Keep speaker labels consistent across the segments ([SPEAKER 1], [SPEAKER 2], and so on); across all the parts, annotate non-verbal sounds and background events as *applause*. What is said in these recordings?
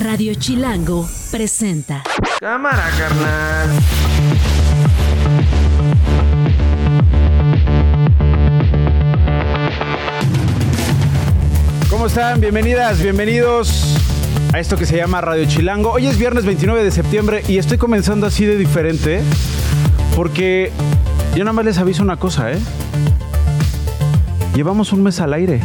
[SPEAKER 1] Radio Chilango presenta.
[SPEAKER 2] Cámara, carnal.
[SPEAKER 3] ¿Cómo están? Bienvenidas, bienvenidos a esto que se llama Radio Chilango. Hoy es viernes 29 de septiembre y estoy comenzando así de diferente porque yo nada más les aviso una cosa, ¿eh? Llevamos un mes al aire.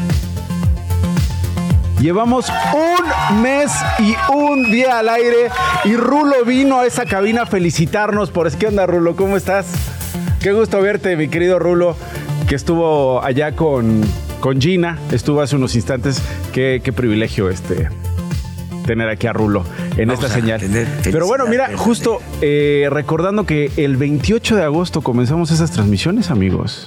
[SPEAKER 3] Llevamos un mes y un día al aire y Rulo vino a esa cabina a felicitarnos por... ¿Qué onda, Rulo? ¿Cómo estás? Qué gusto verte, mi querido Rulo, que estuvo allá con, con Gina, estuvo hace unos instantes. Qué, qué privilegio este tener aquí a Rulo en
[SPEAKER 2] Vamos
[SPEAKER 3] esta señal. Pero bueno, mira, justo eh, recordando que el 28 de agosto comenzamos esas transmisiones, amigos.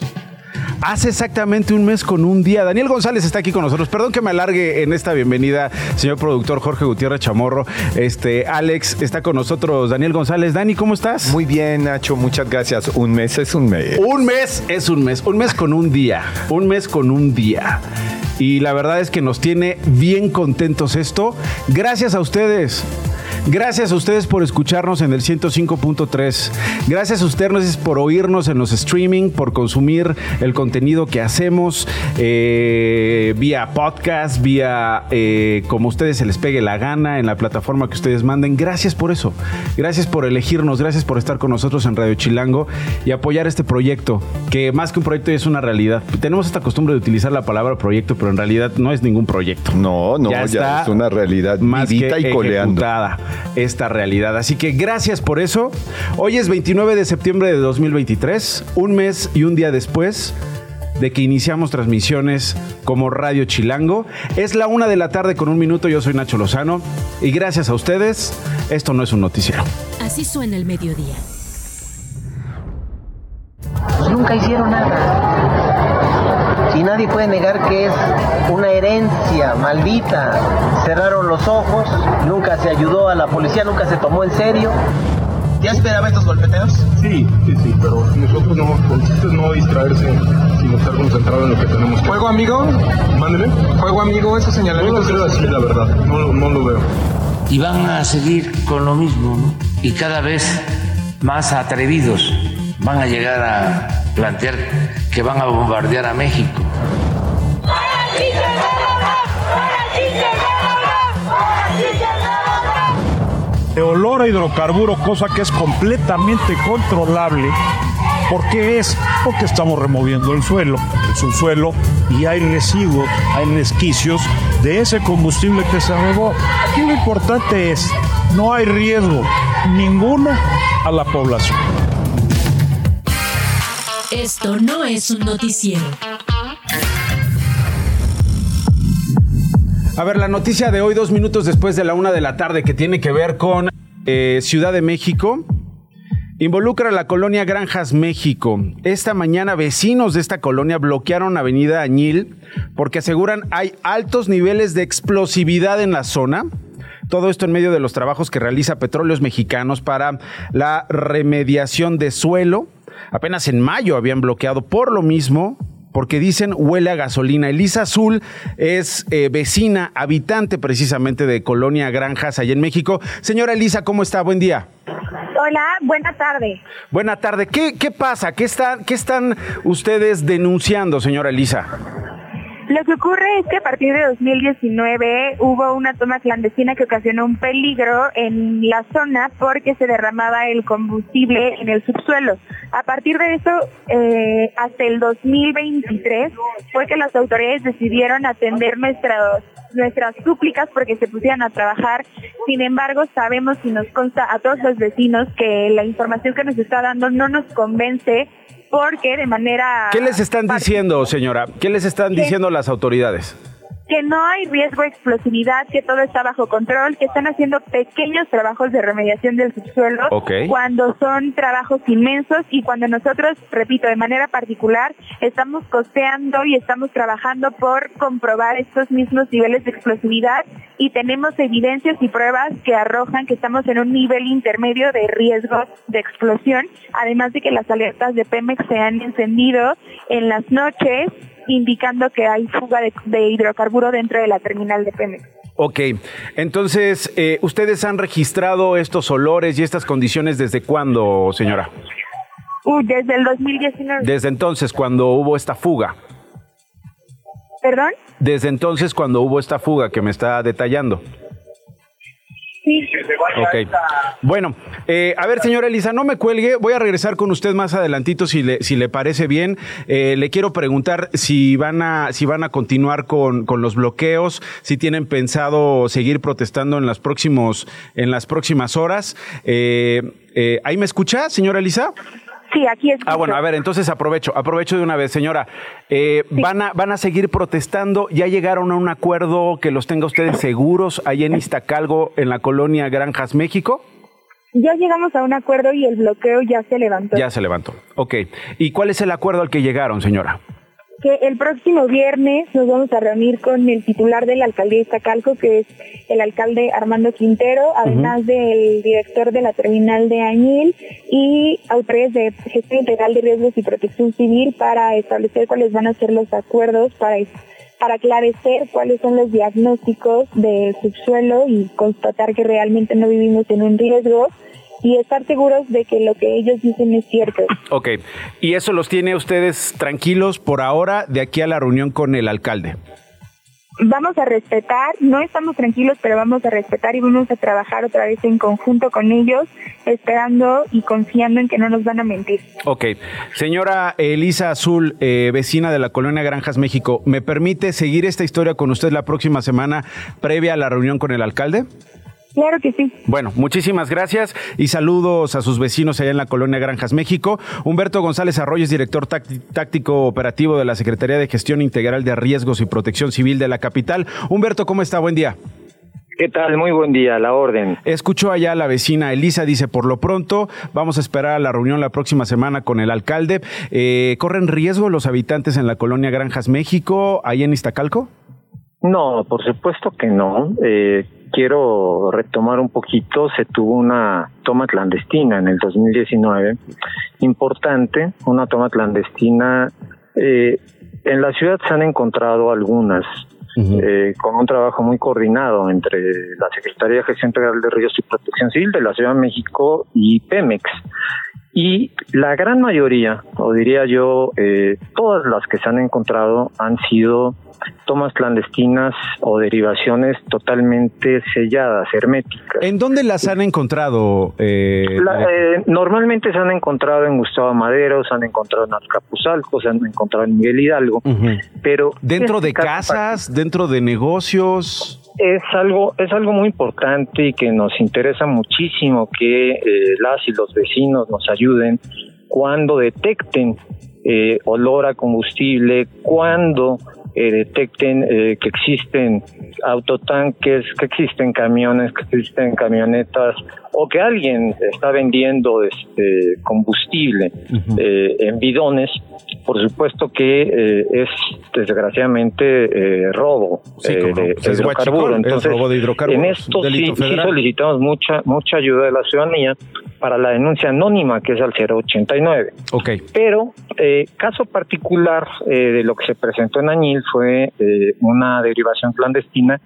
[SPEAKER 3] Hace exactamente un mes con un día. Daniel González está aquí con nosotros. Perdón que me alargue en esta bienvenida, señor productor Jorge Gutiérrez Chamorro. Este, Alex está con nosotros. Daniel González. Dani, ¿cómo estás?
[SPEAKER 4] Muy bien, Nacho, muchas gracias. Un mes es un mes.
[SPEAKER 3] Un mes es un mes, un mes con un día, un mes con un día. Y la verdad es que nos tiene bien contentos esto. Gracias a ustedes. Gracias a ustedes por escucharnos en el 105.3. Gracias a ustedes por oírnos en los streaming, por consumir el contenido que hacemos eh, vía podcast, vía eh, como a ustedes se les pegue la gana en la plataforma que ustedes manden. Gracias por eso. Gracias por elegirnos. Gracias por estar con nosotros en Radio Chilango y apoyar este proyecto, que más que un proyecto es una realidad. Tenemos esta costumbre de utilizar la palabra proyecto, pero en realidad no es ningún proyecto
[SPEAKER 4] No, no, ya,
[SPEAKER 3] está
[SPEAKER 4] es una realidad
[SPEAKER 3] más que
[SPEAKER 4] y coleando.
[SPEAKER 3] ejecutada esta realidad. Así que gracias por eso. Hoy es 29 de septiembre de 2023, un mes y un día después de que iniciamos transmisiones como Radio Chilango. Es la una de la tarde con un minuto. Yo soy Nacho Lozano y gracias a ustedes, esto no es un noticiero.
[SPEAKER 1] Así suena el mediodía.
[SPEAKER 5] nunca hicieron nada. Nadie puede negar que es una herencia maldita. Cerraron los ojos, nunca se ayudó a la policía, nunca se tomó en serio.
[SPEAKER 6] ¿Ya esperaba estos golpeteos?
[SPEAKER 7] Sí, sí, sí, pero nosotros no, el chiste es no distraerse, sino estar concentrado en lo que tenemos que
[SPEAKER 6] ¿Fuego amigo?
[SPEAKER 7] Mándeme.
[SPEAKER 6] ¿Fuego amigo? ¿Esos
[SPEAKER 7] No lo
[SPEAKER 6] señalamientos?
[SPEAKER 7] creo así, la verdad. No lo veo.
[SPEAKER 8] y van a seguir con lo mismo, ¿no? Y cada vez más atrevidos van a llegar a plantear que van a bombardear a México.
[SPEAKER 9] De olor a hidrocarburo, cosa que es completamente controlable. ¿Por qué es? Porque estamos removiendo el suelo, el subsuelo, y hay residuos, hay resquicios de ese combustible que se robó. Aquí lo importante es, no hay riesgo ninguno a la población.
[SPEAKER 1] Esto no es un noticiero.
[SPEAKER 3] A ver, la noticia de hoy, dos minutos después de la una de la tarde, que tiene que ver con eh, Ciudad de México, involucra a la colonia Granjas México. Esta mañana vecinos de esta colonia bloquearon Avenida Añil porque aseguran hay altos niveles de explosividad en la zona. Todo esto en medio de los trabajos que realiza Petróleos Mexicanos para la remediación de suelo. Apenas en mayo habían bloqueado por lo mismo porque dicen huele a gasolina. Elisa Azul es eh, vecina, habitante precisamente de Colonia Granjas, allá en México. Señora Elisa, ¿cómo está? Buen día.
[SPEAKER 10] Hola, buena tarde.
[SPEAKER 3] Buena tarde. ¿Qué, qué pasa? ¿Qué están, ¿Qué están ustedes denunciando, señora Elisa?
[SPEAKER 10] Lo que ocurre es que a partir de 2019 hubo una toma clandestina que ocasionó un peligro en la zona porque se derramaba el combustible en el subsuelo. A partir de eso, eh, hasta el 2023 fue que las autoridades decidieron atender nuestras nuestras súplicas porque se pusieran a trabajar. Sin embargo, sabemos y nos consta a todos los vecinos que la información que nos está dando no nos convence porque de manera...
[SPEAKER 3] ¿Qué les están diciendo, señora? ¿Qué les están diciendo las autoridades?
[SPEAKER 10] Que no hay riesgo de explosividad, que todo está bajo control, que están haciendo pequeños trabajos de remediación del subsuelo cuando son trabajos inmensos y cuando nosotros, repito, de manera particular, estamos costeando y estamos trabajando por comprobar estos mismos niveles de explosividad y tenemos evidencias y pruebas que arrojan que estamos en un nivel intermedio de riesgo de explosión, además de que las alertas de Pemex se han encendido en las noches indicando que hay fuga de, de hidrocarburo dentro de la terminal de Pemex.
[SPEAKER 3] Ok, entonces, eh, ¿ustedes han registrado estos olores y estas condiciones desde cuándo, señora?
[SPEAKER 11] Uh, desde el 2019.
[SPEAKER 3] Desde entonces, cuando hubo esta fuga.
[SPEAKER 11] ¿Perdón?
[SPEAKER 3] Desde entonces, cuando hubo esta fuga que me está detallando.
[SPEAKER 11] Sí.
[SPEAKER 3] Ok. Bueno, eh, a ver, señora Elisa, no me cuelgue. Voy a regresar con usted más adelantito si le, si le parece bien. Eh, le quiero preguntar si van a, si van a continuar con, con, los bloqueos, si tienen pensado seguir protestando en las próximos, en las próximas horas. Eh, ¿Ahí me escucha, señora Elisa?
[SPEAKER 11] Sí, aquí es.
[SPEAKER 3] Ah, bueno, a ver, entonces aprovecho, aprovecho de una vez, señora. Eh, sí. van, a, ¿Van a seguir protestando? ¿Ya llegaron a un acuerdo que los tenga ustedes seguros ahí en Iztacalgo, en la colonia Granjas, México?
[SPEAKER 11] Ya llegamos a un acuerdo y el bloqueo ya se levantó.
[SPEAKER 3] Ya se levantó. Ok. ¿Y cuál es el acuerdo al que llegaron, señora?
[SPEAKER 11] Que el próximo viernes nos vamos a reunir con el titular de la alcaldía de Iztacalco, que es el alcalde Armando Quintero, además uh -huh. del director de la terminal de Añil y autoridades de gestión integral de riesgos y protección civil para establecer cuáles van a ser los acuerdos para para aclarecer cuáles son los diagnósticos del subsuelo y constatar que realmente no vivimos en un riesgo y estar seguros de que lo que ellos dicen es cierto.
[SPEAKER 3] Ok, y eso los tiene ustedes tranquilos por ahora de aquí a la reunión con el alcalde.
[SPEAKER 11] Vamos a respetar, no estamos tranquilos, pero vamos a respetar y vamos a trabajar otra vez en conjunto con ellos, esperando y confiando en que no nos van a mentir.
[SPEAKER 3] Ok, señora Elisa Azul, eh, vecina de la colonia Granjas, México, ¿me permite seguir esta historia con usted la próxima semana previa a la reunión con el alcalde?
[SPEAKER 11] Claro que sí.
[SPEAKER 3] Bueno, muchísimas gracias y saludos a sus vecinos allá en la colonia Granjas, México. Humberto González Arroyo es director táctico operativo de la Secretaría de Gestión Integral de Riesgos y Protección Civil de la capital. Humberto, ¿cómo está? Buen día.
[SPEAKER 12] ¿Qué tal? Muy buen día, la orden.
[SPEAKER 3] Escuchó allá la vecina Elisa, dice, por lo pronto vamos a esperar a la reunión la próxima semana con el alcalde. Eh, ¿Corren riesgo los habitantes en la colonia Granjas, México, ahí en Iztacalco?
[SPEAKER 12] No, por supuesto que no. Eh, quiero retomar un poquito, se tuvo una toma clandestina en el 2019, importante, una toma clandestina. Eh, en la ciudad se han encontrado algunas, uh -huh. eh, con un trabajo muy coordinado entre la Secretaría de Gestión Integral de Ríos y Protección Civil de la Ciudad de México y Pemex. Y la gran mayoría, o diría yo, eh, todas las que se han encontrado han sido tomas clandestinas o derivaciones totalmente selladas, herméticas.
[SPEAKER 3] ¿En dónde las han encontrado?
[SPEAKER 12] Eh, La, eh, normalmente se han encontrado en Gustavo Madero, se han encontrado en Azcapotzalco, se han encontrado en Miguel Hidalgo, uh -huh. pero...
[SPEAKER 3] ¿Dentro de casas? ¿Dentro de negocios?
[SPEAKER 12] Es algo es algo muy importante y que nos interesa muchísimo que eh, las y los vecinos nos ayuden cuando detecten eh, olor a combustible, cuando eh, detecten eh, que existen autotanques, que existen camiones, que existen camionetas o que alguien está vendiendo este combustible uh -huh. eh, en bidones, por supuesto que eh, es desgraciadamente eh, robo
[SPEAKER 3] sí,
[SPEAKER 12] de,
[SPEAKER 3] de,
[SPEAKER 12] de hidrocarburo. Entonces,
[SPEAKER 3] robo de hidrocarburos,
[SPEAKER 12] en esto sí, sí, solicitamos mucha mucha ayuda de la ciudadanía para la denuncia anónima que es al 089.
[SPEAKER 3] Okay.
[SPEAKER 12] Pero eh, caso particular eh, de lo que se presentó en Añil fue eh, una derivación clandestina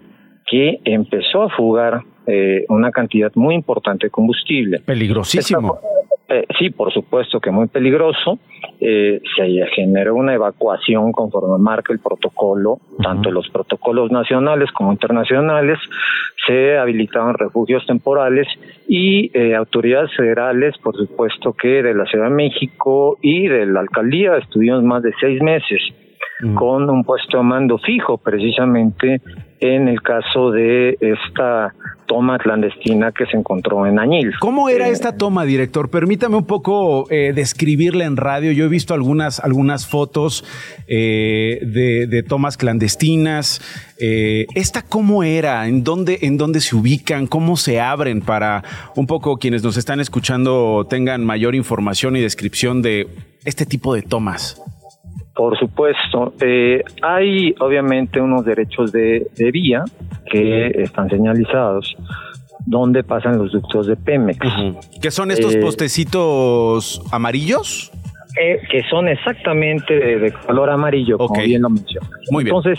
[SPEAKER 12] que empezó a fugar eh, una cantidad muy importante de combustible.
[SPEAKER 3] Peligrosísimo.
[SPEAKER 12] Esta, eh, sí, por supuesto que muy peligroso. Eh, se generó una evacuación conforme marca el protocolo, tanto los protocolos nacionales como internacionales. Se habilitaron refugios temporales y eh, autoridades federales, por supuesto que de la Ciudad de México y de la alcaldía, estuvimos más de seis meses -huh. con un puesto de mando fijo, precisamente en el caso de esta toma clandestina que se encontró en Añil.
[SPEAKER 3] ¿Cómo era eh, esta toma, director? Permítame un poco eh, describirla en radio. Yo he visto algunas, algunas fotos eh, de, de, tomas clandestinas. Eh, ¿Esta cómo era? ¿En dónde, ¿En dónde se ubican? ¿Cómo se abren para un poco quienes nos están escuchando tengan mayor información y descripción de este tipo de tomas?
[SPEAKER 12] Por supuesto. Eh, hay obviamente unos derechos de, de, vía que están señalizados donde pasan los ductos de Pemex. Uh
[SPEAKER 3] -huh. ¿Qué son estos eh, postecitos amarillos?
[SPEAKER 12] Eh, que son exactamente de, de color amarillo, okay. como bien lo mencionas.
[SPEAKER 3] Muy bien.
[SPEAKER 12] Entonces,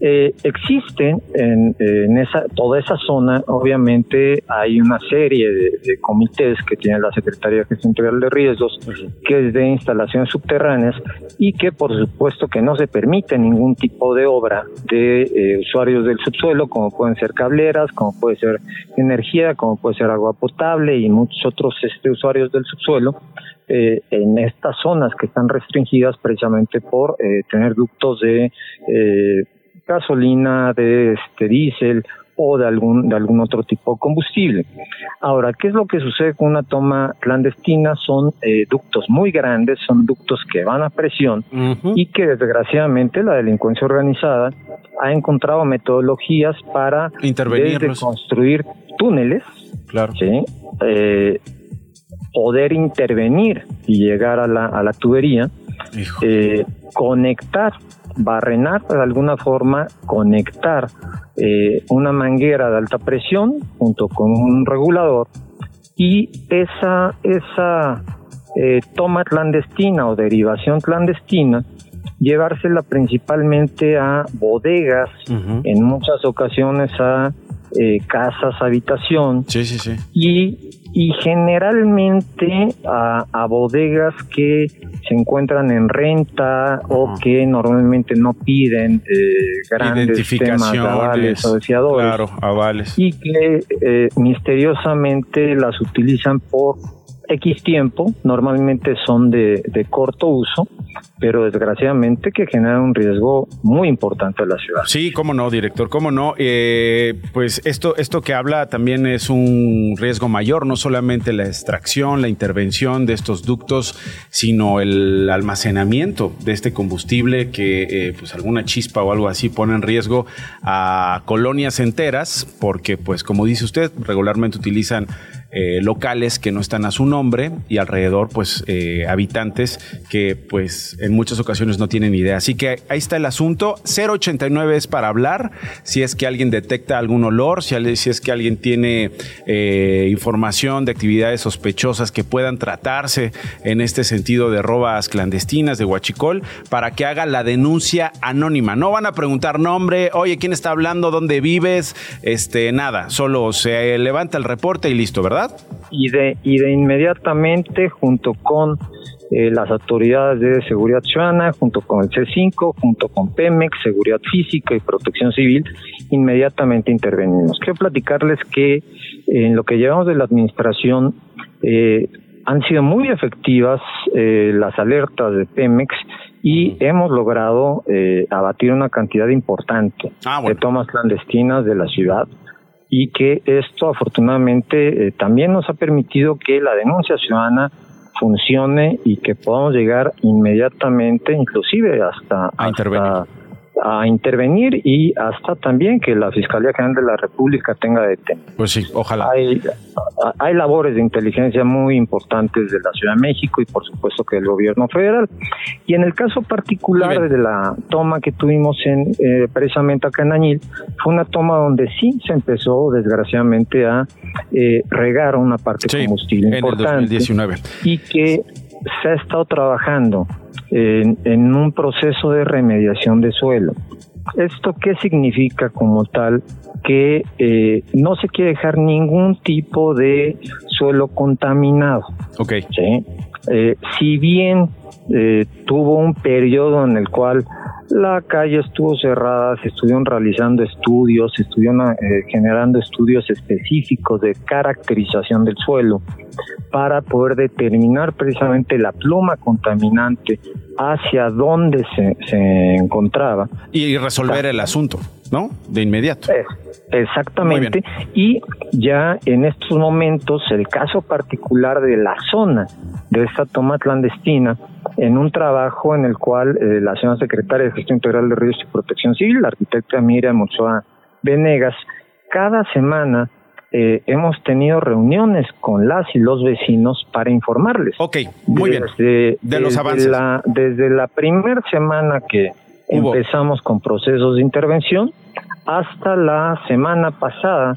[SPEAKER 12] Eh, existen en, en, esa, toda esa zona, obviamente hay una serie de, de, comités que tiene la Secretaría de Gestión Integral de Riesgos, que es de instalaciones subterráneas y que por supuesto que no se permite ningún tipo de obra de eh, usuarios del subsuelo, como pueden ser cableras, como puede ser energía, como puede ser agua potable y muchos otros este, usuarios del subsuelo. Eh, en estas zonas que están restringidas precisamente por eh, tener ductos de eh, gasolina, de este diésel o de algún de algún otro tipo de combustible. Ahora, ¿qué es lo que sucede con una toma clandestina? Son eh, ductos muy grandes, son ductos que van a presión uh -huh. y que desgraciadamente la delincuencia organizada ha encontrado metodologías para construir túneles,
[SPEAKER 3] claro.
[SPEAKER 12] ¿sí? eh, poder intervenir y llegar a la, a la tubería, eh, conectar barrenar de alguna forma, conectar eh, una manguera de alta presión junto con un regulador y esa, esa eh, toma clandestina o derivación clandestina llevársela principalmente a bodegas, uh -huh. en muchas ocasiones a eh, casas, habitación,
[SPEAKER 3] sí, sí, sí.
[SPEAKER 12] y y generalmente a, a, bodegas que se encuentran en renta uh -huh. o que normalmente no piden eh, grandes temas de avales o deseadores
[SPEAKER 3] claro, avales.
[SPEAKER 12] y que eh, misteriosamente las utilizan por X tiempo, normalmente son de, de, corto uso, pero desgraciadamente que generan un riesgo muy importante a la ciudad.
[SPEAKER 3] Sí, cómo no, director, cómo no. Eh, pues esto, esto que habla también es un riesgo mayor, no solamente la extracción, la intervención de estos ductos, sino el almacenamiento de este combustible que eh, pues alguna chispa o algo así pone en riesgo a colonias enteras, porque pues como dice usted, regularmente utilizan eh, locales que no están a su nombre y alrededor pues eh, habitantes que pues en muchas ocasiones no tienen idea. Así que ahí está el asunto. 089 es para hablar. Si es que alguien detecta algún olor, si, es que alguien tiene eh, información de actividades sospechosas que puedan tratarse en este sentido de robas clandestinas de Huachicol, para que haga la denuncia anónima. No van a preguntar nombre, oye, ¿quién está hablando? ¿Dónde vives? Este, nada, solo se levanta el reporte y listo, ¿verdad?
[SPEAKER 12] Y de, y de inmediatamente, junto con eh, las autoridades de seguridad ciudadana, junto con el C5, junto con Pemex, Seguridad Física y Protección Civil, inmediatamente intervenimos. Quiero platicarles que en lo que llevamos de la administración eh, han sido muy efectivas eh, las alertas de Pemex y hemos logrado eh, abatir una cantidad importante
[SPEAKER 3] ah, bueno.
[SPEAKER 12] de tomas clandestinas de la ciudad y que esto afortunadamente eh, también nos ha permitido que la denuncia ciudadana funcione y que podamos llegar inmediatamente, inclusive hasta,
[SPEAKER 3] a
[SPEAKER 12] hasta a intervenir y hasta también que la Fiscalía General de la República tenga detenido.
[SPEAKER 3] Pues sí, ojalá.
[SPEAKER 12] Hay, hay labores de inteligencia muy importantes de la Ciudad de México y por supuesto que el gobierno federal. Y en el caso particular de la toma que tuvimos en eh, precisamente acá en Añil, fue una toma donde sí se empezó desgraciadamente a eh, regar una parte
[SPEAKER 3] sí,
[SPEAKER 12] combustible
[SPEAKER 3] en
[SPEAKER 12] importante
[SPEAKER 3] el 2019.
[SPEAKER 12] y que se ha estado trabajando en, en, un proceso de remediación de suelo. ¿Esto qué significa como tal? Que eh, no se quiere dejar ningún tipo de suelo contaminado.
[SPEAKER 3] Ok.
[SPEAKER 12] ¿sí? Eh, si bien eh, tuvo un periodo en el cual la calle estuvo cerrada, se estuvieron realizando estudios, se estuvieron eh, generando estudios específicos de caracterización del suelo para poder determinar precisamente la pluma contaminante hacia dónde se, se encontraba.
[SPEAKER 3] Y resolver el asunto, ¿no? De inmediato.
[SPEAKER 12] Exactamente. Y ya en estos momentos, el caso particular de la zona de esta toma clandestina, en un trabajo en el cual eh, la señora secretaria de Gestión Integral de Ríos y Protección Civil, la arquitecta Miriam Ochoa Venegas, cada semana eh, hemos tenido reuniones con las y los vecinos para informarles.
[SPEAKER 3] Ok, muy
[SPEAKER 12] desde,
[SPEAKER 3] bien. De los
[SPEAKER 12] desde
[SPEAKER 3] avances.
[SPEAKER 12] La, desde la primera semana que
[SPEAKER 3] Hubo.
[SPEAKER 12] empezamos con procesos de intervención hasta la semana pasada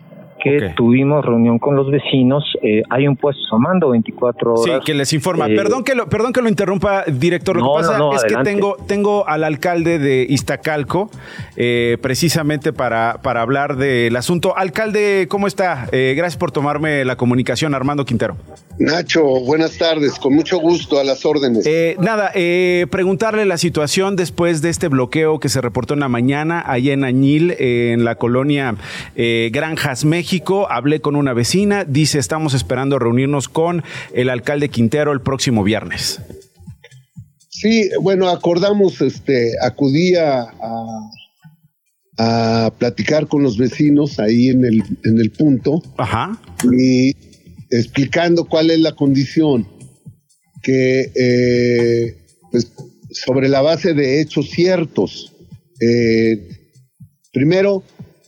[SPEAKER 12] que tuvimos reunión con los vecinos. Eh, hay un puesto mando 24 horas.
[SPEAKER 3] Sí, que les informa.
[SPEAKER 12] Eh,
[SPEAKER 3] perdón, que lo, perdón que lo interrumpa, director. Lo
[SPEAKER 12] No,
[SPEAKER 3] que pasa
[SPEAKER 12] no, no,
[SPEAKER 3] es
[SPEAKER 12] adelante.
[SPEAKER 3] que tengo, tengo al alcalde de Iztacalco eh, precisamente para, para hablar del asunto. Alcalde, ¿cómo está? Eh, gracias por tomarme la comunicación, Armando Quintero.
[SPEAKER 13] Nacho, buenas tardes, con mucho gusto a las órdenes.
[SPEAKER 3] Eh, nada, eh, preguntarle la situación después de este bloqueo que se reportó en la mañana allá en Añil, eh, en la colonia eh, Granjas, México. Hablé con una vecina, dice estamos esperando reunirnos con el alcalde Quintero el próximo viernes.
[SPEAKER 13] Sí, bueno, acordamos, este, acudí a, a- a platicar con los vecinos ahí en el, en el punto
[SPEAKER 3] Ajá.
[SPEAKER 13] y explicando cuál es la condición que, eh, pues, sobre la base de hechos ciertos. Eh, primero,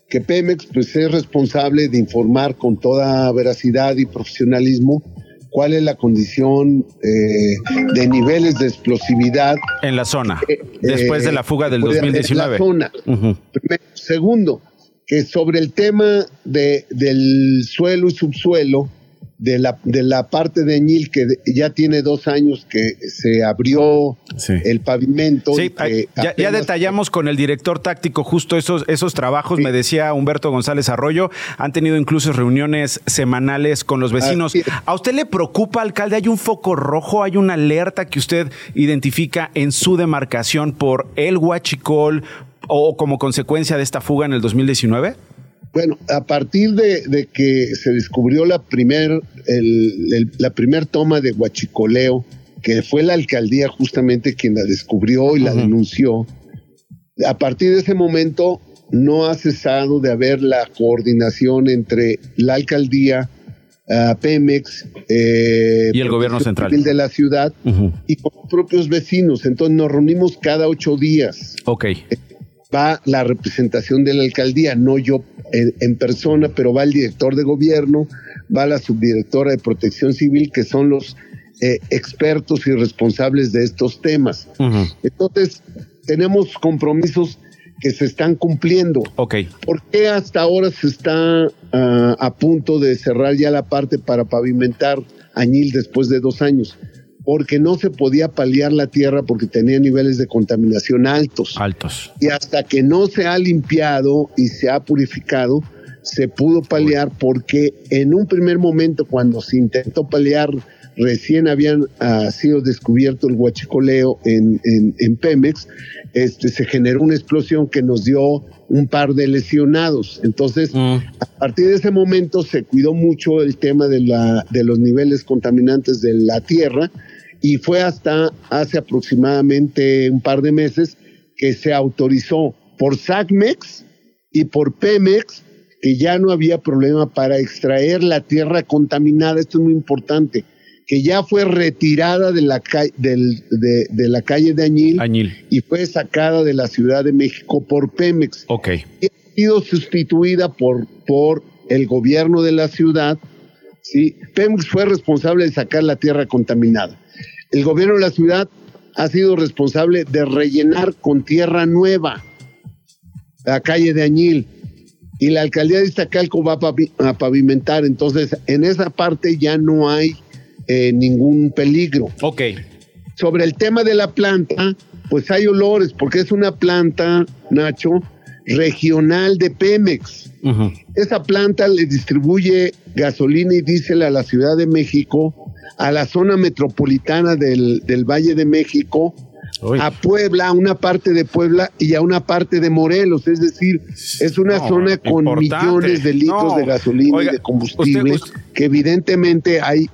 [SPEAKER 13] que Pemex pues, es responsable de informar con toda veracidad y profesionalismo cuál es la condición eh, de niveles de explosividad
[SPEAKER 3] En la zona, después de la fuga del
[SPEAKER 13] pues, en
[SPEAKER 3] 2019.
[SPEAKER 13] la zona. Primero. Segundo, que sobre el tema de, del suelo y subsuelo, de la, de la parte de Añil, que de- ya tiene dos años que se abrió el pavimento.
[SPEAKER 3] Sí, ya, detallamos con el director táctico justo esos, esos trabajos, me decía Humberto González Arroyo, han tenido incluso reuniones semanales con los vecinos. ¿A usted le preocupa, alcalde? ¿Hay un foco rojo, hay una alerta que usted identifica en su demarcación por el huachicol o como consecuencia de esta fuga en el 2019?
[SPEAKER 13] Bueno, a partir de, de que se descubrió la primer, el- el- la primer toma de Huachicoleo, que fue la alcaldía justamente quien la descubrió y la denunció, a partir de ese momento no ha cesado de haber la coordinación entre la alcaldía, ah, Pemex eh,
[SPEAKER 3] Y el gobierno central.
[SPEAKER 13] De la ciudad y con los propios vecinos. Entonces nos reunimos cada ocho días
[SPEAKER 3] Ok.
[SPEAKER 13] Va la representación de la alcaldía, no yo en, en persona, pero va el director de gobierno, va la subdirectora de protección civil, que son los eh, expertos y responsables de estos temas. Entonces, tenemos compromisos que se están cumpliendo.
[SPEAKER 3] Ok.
[SPEAKER 13] ¿Por qué hasta ahora se está ah, a punto de cerrar ya la parte para pavimentar Añil después de dos años? Porque no se podía paliar la tierra porque tenía niveles de contaminación altos.
[SPEAKER 3] Altos.
[SPEAKER 13] Y hasta que no se ha limpiado y se ha purificado, se pudo paliar porque en un primer momento cuando se intentó paliar, recién habían ah, sido descubierto el huachicoleo en, en, en Pemex, este, se generó una explosión que nos dio un par de lesionados. Entonces, a partir de ese momento se cuidó mucho el tema de, la, de los niveles contaminantes de la tierra y fue hasta hace aproximadamente un par de meses que se autorizó por SACMEX y por Pemex que ya no había problema para extraer la tierra contaminada. Esto es muy importante, que ya fue retirada de la, ca- del- de, de la calle de Añil, y fue sacada de la Ciudad de México por Pemex.
[SPEAKER 3] Ok.
[SPEAKER 13] Y ha sido sustituida por, por el gobierno de la ciudad. ¿sí? Pemex fue responsable de sacar la tierra contaminada. El gobierno de la ciudad ha sido responsable de rellenar con tierra nueva la calle de Añil y la alcaldía de Iztacalco va a, pavi- a pavimentar. Entonces, en esa parte ya no hay eh, ningún peligro.
[SPEAKER 3] Ok.
[SPEAKER 13] Sobre el tema de la planta, pues hay olores, porque es una planta, Nacho, regional de Pemex. Esa planta le distribuye gasolina y diésel a la Ciudad de México, a la zona metropolitana del, del Valle de México, a Puebla, a una parte de Puebla y a una parte de Morelos. Es decir, es una
[SPEAKER 3] No,
[SPEAKER 13] zona con
[SPEAKER 3] importante.
[SPEAKER 13] millones de litros
[SPEAKER 3] No.
[SPEAKER 13] de gasolina
[SPEAKER 3] Oiga,
[SPEAKER 13] y de combustible,
[SPEAKER 3] usted-
[SPEAKER 13] que evidentemente hay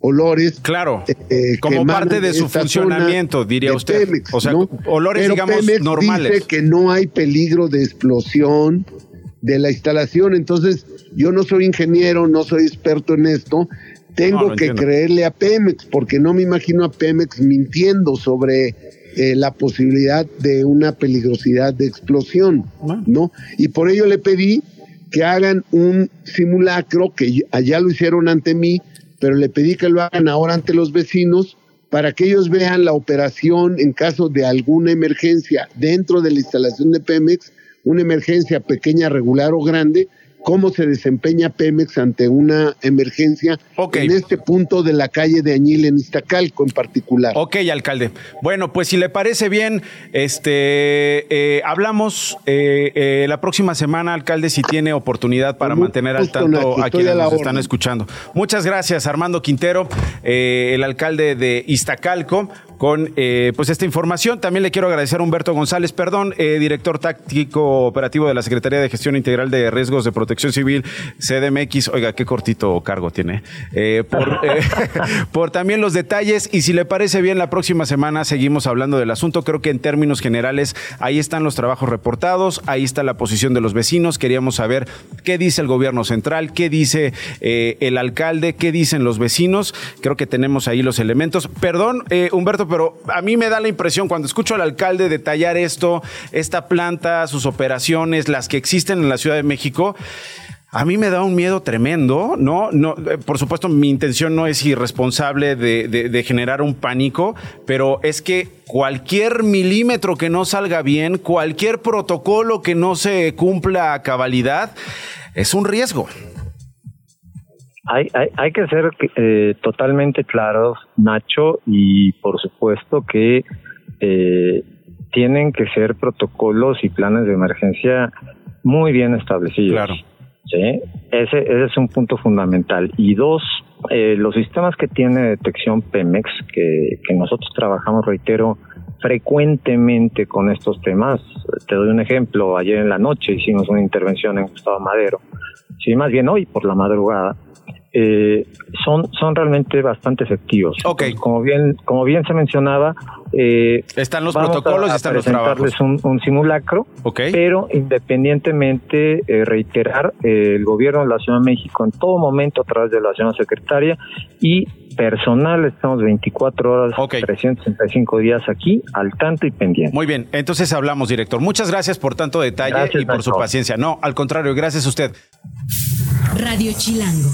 [SPEAKER 13] olores.
[SPEAKER 3] Claro.
[SPEAKER 13] eh,
[SPEAKER 3] Como
[SPEAKER 13] que
[SPEAKER 3] parte de su funcionamiento, diría usted.
[SPEAKER 13] Pemex,
[SPEAKER 3] O sea,
[SPEAKER 13] ¿no?
[SPEAKER 3] olores,
[SPEAKER 13] Pero
[SPEAKER 3] digamos,
[SPEAKER 13] Pemex
[SPEAKER 3] normales.
[SPEAKER 13] Dice que no hay peligro de explosión de la instalación. Entonces, yo no soy ingeniero, no soy experto en esto. Tengo
[SPEAKER 3] No,
[SPEAKER 13] que
[SPEAKER 3] entiendo.
[SPEAKER 13] creerle a Pemex, porque no me imagino a Pemex mintiendo sobre eh, la posibilidad de una peligrosidad de explosión, ¿no? Y por ello le pedí que hagan un simulacro, que allá lo hicieron ante mí, pero le pedí que lo hagan ahora ante los vecinos para que ellos vean la operación en caso de alguna emergencia dentro de la instalación de Pemex, una emergencia pequeña, regular o grande, cómo se desempeña Pemex ante una emergencia en este punto de la calle de Añil en Iztacalco en particular.
[SPEAKER 3] Ok, alcalde. Bueno, pues si le parece bien, este eh, hablamos eh, eh, la próxima semana, alcalde, si tiene oportunidad para mantener al tanto a quienes nos están escuchando. Muchas gracias, Armando Quintero, el alcalde de Iztacalco con eh, pues esta información. También le quiero agradecer a Humberto González, perdón, eh, director táctico operativo de la Secretaría de Gestión Integral de Riesgos de Protección Civil, CDMX. Oiga, qué cortito cargo tiene. Eh, por, *laughs* por también los detalles y si le parece bien, la próxima semana seguimos hablando del asunto. Creo que en términos generales ahí están los trabajos reportados, ahí está la posición de los vecinos. Queríamos saber qué dice el gobierno central, qué dice el alcalde, qué dicen los vecinos. Creo que tenemos ahí los elementos. Perdón, Humberto, pero a mí me da la impresión cuando escucho al alcalde detallar esto, esta planta, sus operaciones, las que existen en la Ciudad de México. A mí me da un miedo tremendo, ¿no? no eh, por supuesto, mi intención no es irresponsable de, de, generar un pánico, pero es que cualquier milímetro que no salga bien, cualquier protocolo que no se cumpla a cabalidad, es un riesgo.
[SPEAKER 12] Hay, hay, hay que ser eh, totalmente claros, Nacho, y por supuesto que eh, tienen que ser protocolos y planes de emergencia muy bien establecidos. Claro. ¿sí? Ese, ese es un punto fundamental. Y dos, eh, los sistemas que tiene detección Pemex, que, que nosotros trabajamos, reitero, frecuentemente con estos temas. Te doy un ejemplo, ayer en la noche hicimos una intervención en Gustavo Madero, sí, más bien hoy por la madrugada, eh, son, son realmente bastante efectivos. como bien, como bien se mencionaba,
[SPEAKER 3] eh, están los protocolos, y están los trabajos.
[SPEAKER 12] Un, un simulacro, pero independientemente eh, reiterar eh, el gobierno de la Ciudad de México en todo momento a través de la señora secretaria y personal, estamos 24 horas, 365 días aquí, al tanto y pendiente.
[SPEAKER 3] Muy bien, entonces hablamos, director. Muchas gracias por tanto detalle y por su paciencia. No, al contrario, gracias a usted.
[SPEAKER 1] Radio Chilango.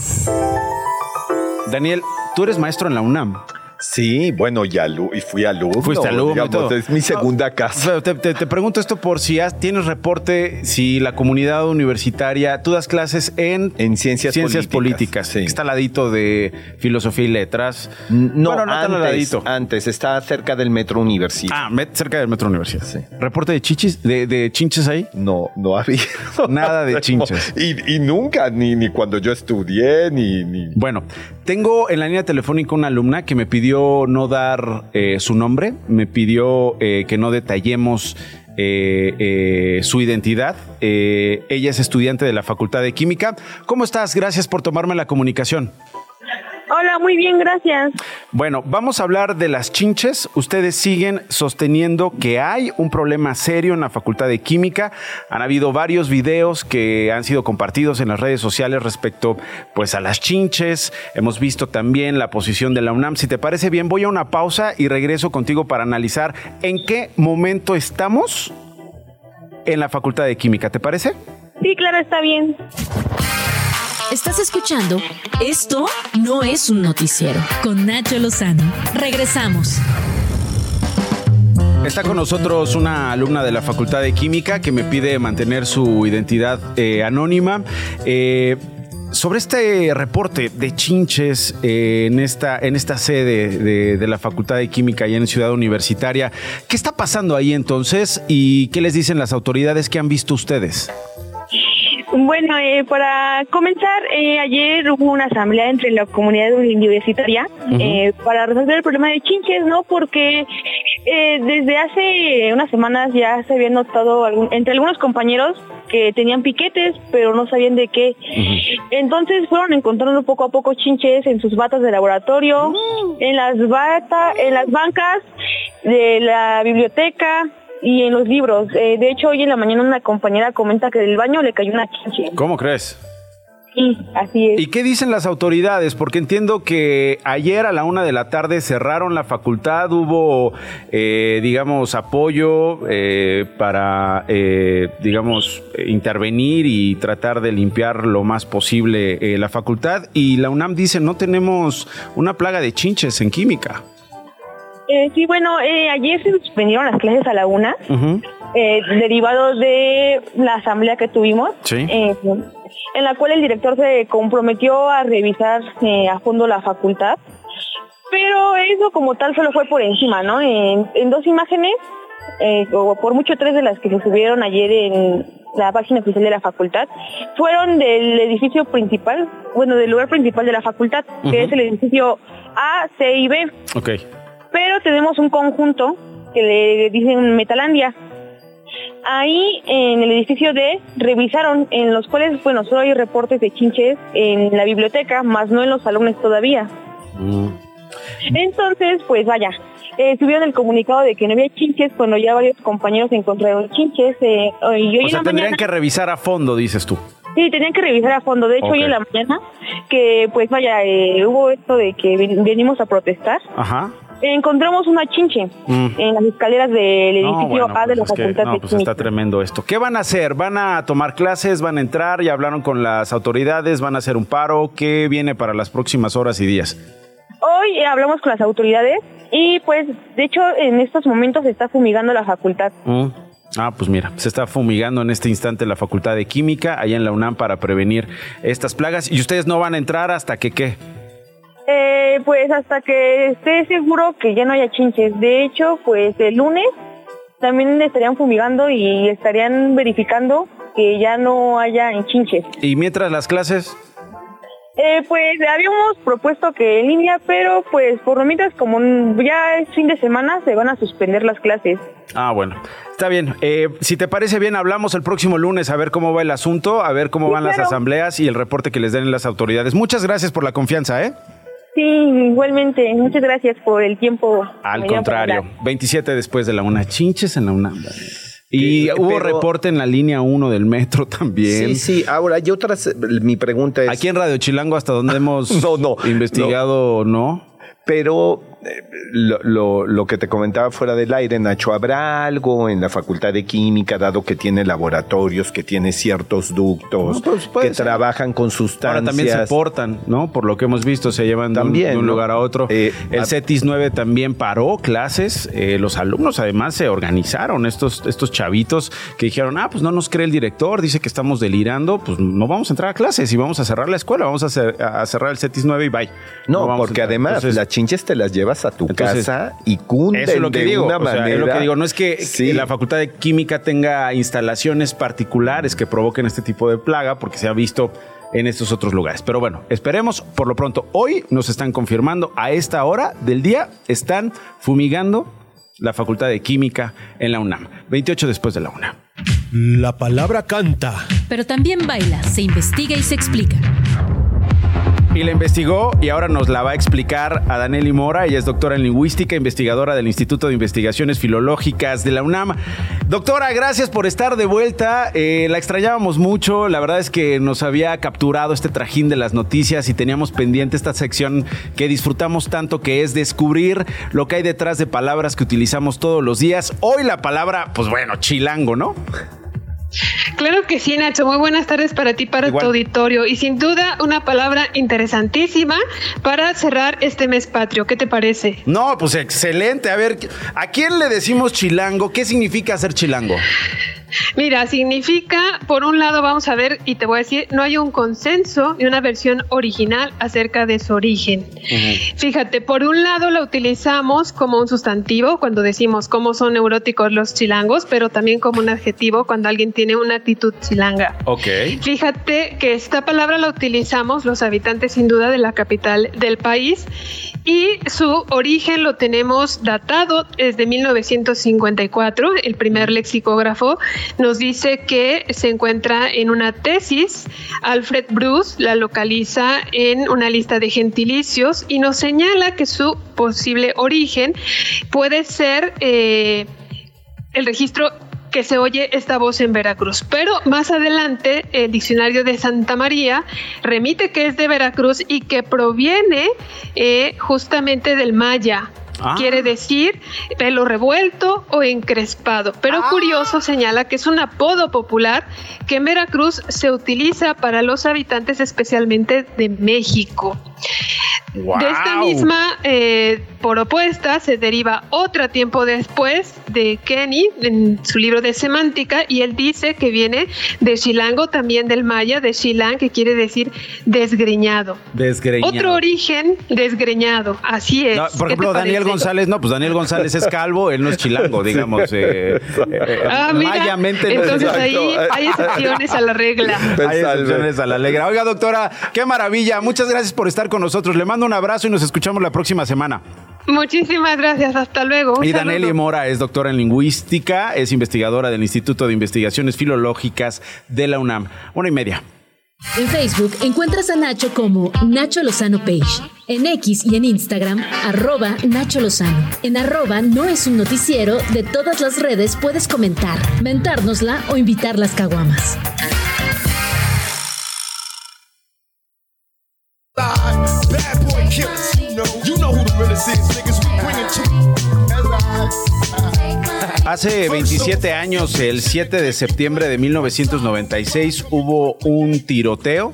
[SPEAKER 3] Daniel, tú eres maestro en la UNAM.
[SPEAKER 4] Sí, bueno, ya y fui alumno.
[SPEAKER 3] Fuiste alumno.
[SPEAKER 4] Es mi segunda casa.
[SPEAKER 3] Te, pregunto esto por si tienes reporte, si la comunidad universitaria, tú das clases en,
[SPEAKER 4] en ciencias,
[SPEAKER 3] ciencias políticas. Está al ladito de filosofía y letras.
[SPEAKER 4] No, bueno, no antes, al ladito. Antes, está cerca del metro universidad.
[SPEAKER 3] Ah, cerca del metro universidad. Sí. ¿Reporte de chichis, de, chinches ahí?
[SPEAKER 4] No, no había. *laughs*
[SPEAKER 3] Nada de chinches.
[SPEAKER 4] Y, nunca, ni, ni cuando yo estudié, ni, ni.
[SPEAKER 3] Bueno, tengo en la línea telefónica una alumna que me pidió no dar eh, su nombre, me pidió eh, que no detallemos eh, su identidad. ella es estudiante de la Facultad de Química. ¿Cómo estás? Gracias por tomarme la comunicación.
[SPEAKER 11] Hola, muy bien, gracias.
[SPEAKER 3] Bueno, vamos a hablar de las chinches. Ustedes siguen sosteniendo que hay un problema serio en la Facultad de Química. Han habido varios videos que han sido compartidos en las redes sociales respecto pues a las chinches. Hemos visto también la posición de la UNAM. Si te parece bien, voy a una pausa y regreso contigo para analizar en qué momento estamos en la Facultad de Química. ¿Te parece?
[SPEAKER 11] Sí, claro, está bien.
[SPEAKER 1] Estás escuchando Esto no es un noticiero con Nacho Lozano. Regresamos.
[SPEAKER 3] Está con nosotros una alumna de la Facultad de Química que me pide mantener su identidad eh, anónima. Eh, sobre este reporte de chinches eh, en, esta, en esta sede de, la Facultad de Química y en Ciudad Universitaria, ¿qué está pasando ahí entonces y qué les dicen las autoridades que han visto ustedes?
[SPEAKER 11] Bueno, eh, para comenzar, eh, ayer hubo una asamblea entre la comunidad universitaria eh, para resolver el problema de chinches, ¿no? Porque desde hace unas semanas ya se había notado entre algunos compañeros que tenían piquetes, pero no sabían de qué. Entonces fueron encontrando poco a poco chinches en sus batas de laboratorio, mm. en las batas, en las bancas de la biblioteca, y en los libros. Eh, de hecho, hoy en la mañana una compañera comenta que del baño le cayó una chinche.
[SPEAKER 3] ¿Cómo crees?
[SPEAKER 11] Sí, así es.
[SPEAKER 3] ¿Y qué dicen las autoridades? Porque entiendo que ayer a la una de la tarde cerraron la facultad, hubo, eh, digamos, apoyo eh, para, digamos, intervenir y tratar de limpiar lo más posible la facultad. Y la UNAM dice, no tenemos una plaga de chinches en química.
[SPEAKER 11] Eh, sí, bueno, eh, ayer se suspendieron las clases a la una eh, derivado de la asamblea que tuvimos, eh, en la cual el director se comprometió a revisar a fondo la facultad, pero eso como tal solo fue por encima, ¿no? En, dos imágenes, o por mucho tres de las que se subieron ayer en la página oficial de la facultad, fueron del edificio principal, bueno, del lugar principal de la facultad, que es el edificio A, C y B.
[SPEAKER 3] Ok.
[SPEAKER 11] Pero tenemos un conjunto que le dicen Metalandia, Ahí en el edificio D revisaron, en los cuales, bueno, solo hay reportes de chinches en la biblioteca, más no en los salones todavía. Mm. Entonces, pues vaya, eh, subieron el comunicado de que no había chinches cuando ya varios compañeros encontraron chinches. Eh, y
[SPEAKER 3] hoy o sea, tendrían que revisar a fondo, dices tú.
[SPEAKER 11] Sí, tenían que revisar a fondo. De hecho, hoy en la mañana, que pues vaya, eh, hubo esto de que venimos a protestar.
[SPEAKER 3] Ajá
[SPEAKER 11] encontramos una chinche mm. en las escaleras del edificio A de la
[SPEAKER 3] pues
[SPEAKER 11] Facultad
[SPEAKER 3] no, pues está tremendo esto. ¿Qué van a hacer? ¿Van a tomar clases? ¿Van a entrar? ¿Ya hablaron con las autoridades? ¿Van a hacer un paro? ¿Qué viene para las próximas horas y días?
[SPEAKER 11] Hoy hablamos con las autoridades y pues de hecho en estos momentos se está fumigando la facultad.
[SPEAKER 3] Mm. Ah, pues mira, se está fumigando en este instante la Facultad de Química allá en la UNAM para prevenir estas plagas y ustedes no van a entrar hasta que qué.
[SPEAKER 11] Eh, pues hasta que esté seguro que ya no haya chinches. De hecho, pues el lunes también estarían fumigando y estarían verificando que ya no haya chinches.
[SPEAKER 3] ¿Y mientras las clases?
[SPEAKER 11] Eh, pues habíamos propuesto que en línea, pero pues por lo mientras como ya es fin de semana se van a suspender las clases.
[SPEAKER 3] Ah, bueno, está bien. Eh, si te parece bien, hablamos el próximo lunes a ver cómo va el asunto, a ver cómo van las asambleas y el reporte que les den las autoridades. Muchas gracias por la confianza, ¿eh?
[SPEAKER 11] Sí, igualmente. Muchas gracias por el tiempo.
[SPEAKER 3] Al contrario, 27 después de la una. Chinches en la una. Y hubo reporte en la línea 1 del metro *laughs* también.
[SPEAKER 4] Sí, sí. Ahora, hay otras. Mi pregunta es.
[SPEAKER 3] Aquí en Radio Chilango, hasta donde *laughs* hemos investigado, no.
[SPEAKER 4] Pero lo, lo, que te comentaba fuera del aire, Nacho, ¿habrá algo en la Facultad de Química, dado que tiene laboratorios, que tiene ciertos ductos, pues, que trabajan con sustancias? Ahora
[SPEAKER 3] también se portan, ¿no? Por lo que hemos visto, se llevan de, un, lugar a otro. Eh, el CETIS 9 también paró clases. Eh, los alumnos además se organizaron, estos, estos chavitos que dijeron, ah, pues no nos cree el director, dice que estamos delirando, pues no vamos a entrar a clases y vamos a cerrar la escuela, vamos a, cerrar el CETIS 9 y bye.
[SPEAKER 4] No, porque además las chinches te las llevas a tu casa y cunden eso es lo que de
[SPEAKER 3] digo,
[SPEAKER 4] una manera. es
[SPEAKER 3] lo que digo, no es que, la Facultad de Química tenga instalaciones particulares que provoquen este tipo de plaga, porque se ha visto en estos otros lugares. Pero bueno, esperemos. Por lo pronto, hoy nos están confirmando a esta hora del día, están fumigando la Facultad de Química en la UNAM. 28 después de la UNAM.
[SPEAKER 14] La palabra canta.
[SPEAKER 1] Pero también baila, se investiga y se explica.
[SPEAKER 3] Y la investigó y ahora nos la va a explicar a Daneli Mora. Ella es doctora en lingüística, investigadora del Instituto de Investigaciones Filológicas de la UNAM. Doctora, gracias por estar de vuelta. Eh, la extrañábamos mucho. La verdad es que nos había capturado este trajín de las noticias y teníamos pendiente esta sección que disfrutamos tanto, que es descubrir lo que hay detrás de palabras que utilizamos todos los días. Hoy la palabra, pues bueno, chilango, ¿no?
[SPEAKER 15] Claro que sí, Nacho. Muy buenas tardes para ti, para tu auditorio. Y sin duda, una palabra interesantísima para cerrar este mes patrio. ¿Qué te parece?
[SPEAKER 3] No, pues excelente. A ver, ¿a quién le decimos chilango? ¿Qué significa ser chilango?
[SPEAKER 15] Mira, significa, por un lado, vamos a ver, y te voy a decir, no hay un consenso y una versión original acerca de su origen. Fíjate, por un lado la utilizamos como un sustantivo cuando decimos cómo son neuróticos los chilangos, pero también como un adjetivo cuando alguien tiene una actitud chilanga.
[SPEAKER 3] Ok.
[SPEAKER 15] Fíjate que esta palabra la utilizamos los habitantes sin duda de la capital del país y su origen lo tenemos datado desde 1954, el primer lexicógrafo nos dice que se encuentra en una tesis. Alfred Bruce la localiza en una lista de gentilicios y nos señala que su posible origen puede ser eh, el registro que se oye esta voz en Veracruz. Pero más adelante, el diccionario de Santa María remite que es de Veracruz y que proviene eh, justamente del maya. Ah. Quiere decir pelo revuelto o encrespado. Pero ah. curioso señala que es un apodo popular que en Veracruz se utiliza para los habitantes especialmente de México. De esta misma eh, propuesta se deriva otra tiempo después de Kenny en su libro de semántica y él dice que viene de Shilango, también del maya, de Shilang, que quiere decir desgreñado.
[SPEAKER 3] Desgreñado.
[SPEAKER 15] Otro origen, desgreñado, así es.
[SPEAKER 3] por ejemplo, Daniel González, no, pues Daniel González es calvo, él no es chilango, digamos. Eh,
[SPEAKER 15] eh, *laughs* ah, mayamente entonces ahí hay excepciones a la regla.
[SPEAKER 3] Hay excepciones a la regla. Oiga, doctora, qué maravilla. Muchas gracias por estar con nosotros. Le mando un abrazo y nos escuchamos la próxima semana.
[SPEAKER 15] Muchísimas gracias, hasta luego.
[SPEAKER 3] y Daneli Mora es doctora en lingüística, es investigadora del Instituto de Investigaciones Filológicas de la UNAM. Una y media.
[SPEAKER 1] En Facebook encuentras a Nacho como Nacho Lozano Page. En X y en Instagram, arroba Nacho Lozano. En arroba no es un noticiero, de todas las redes puedes comentar, mentárnosla o invitar las caguamas.
[SPEAKER 3] Hace 27 años, el 7 de septiembre de 1996, hubo un tiroteo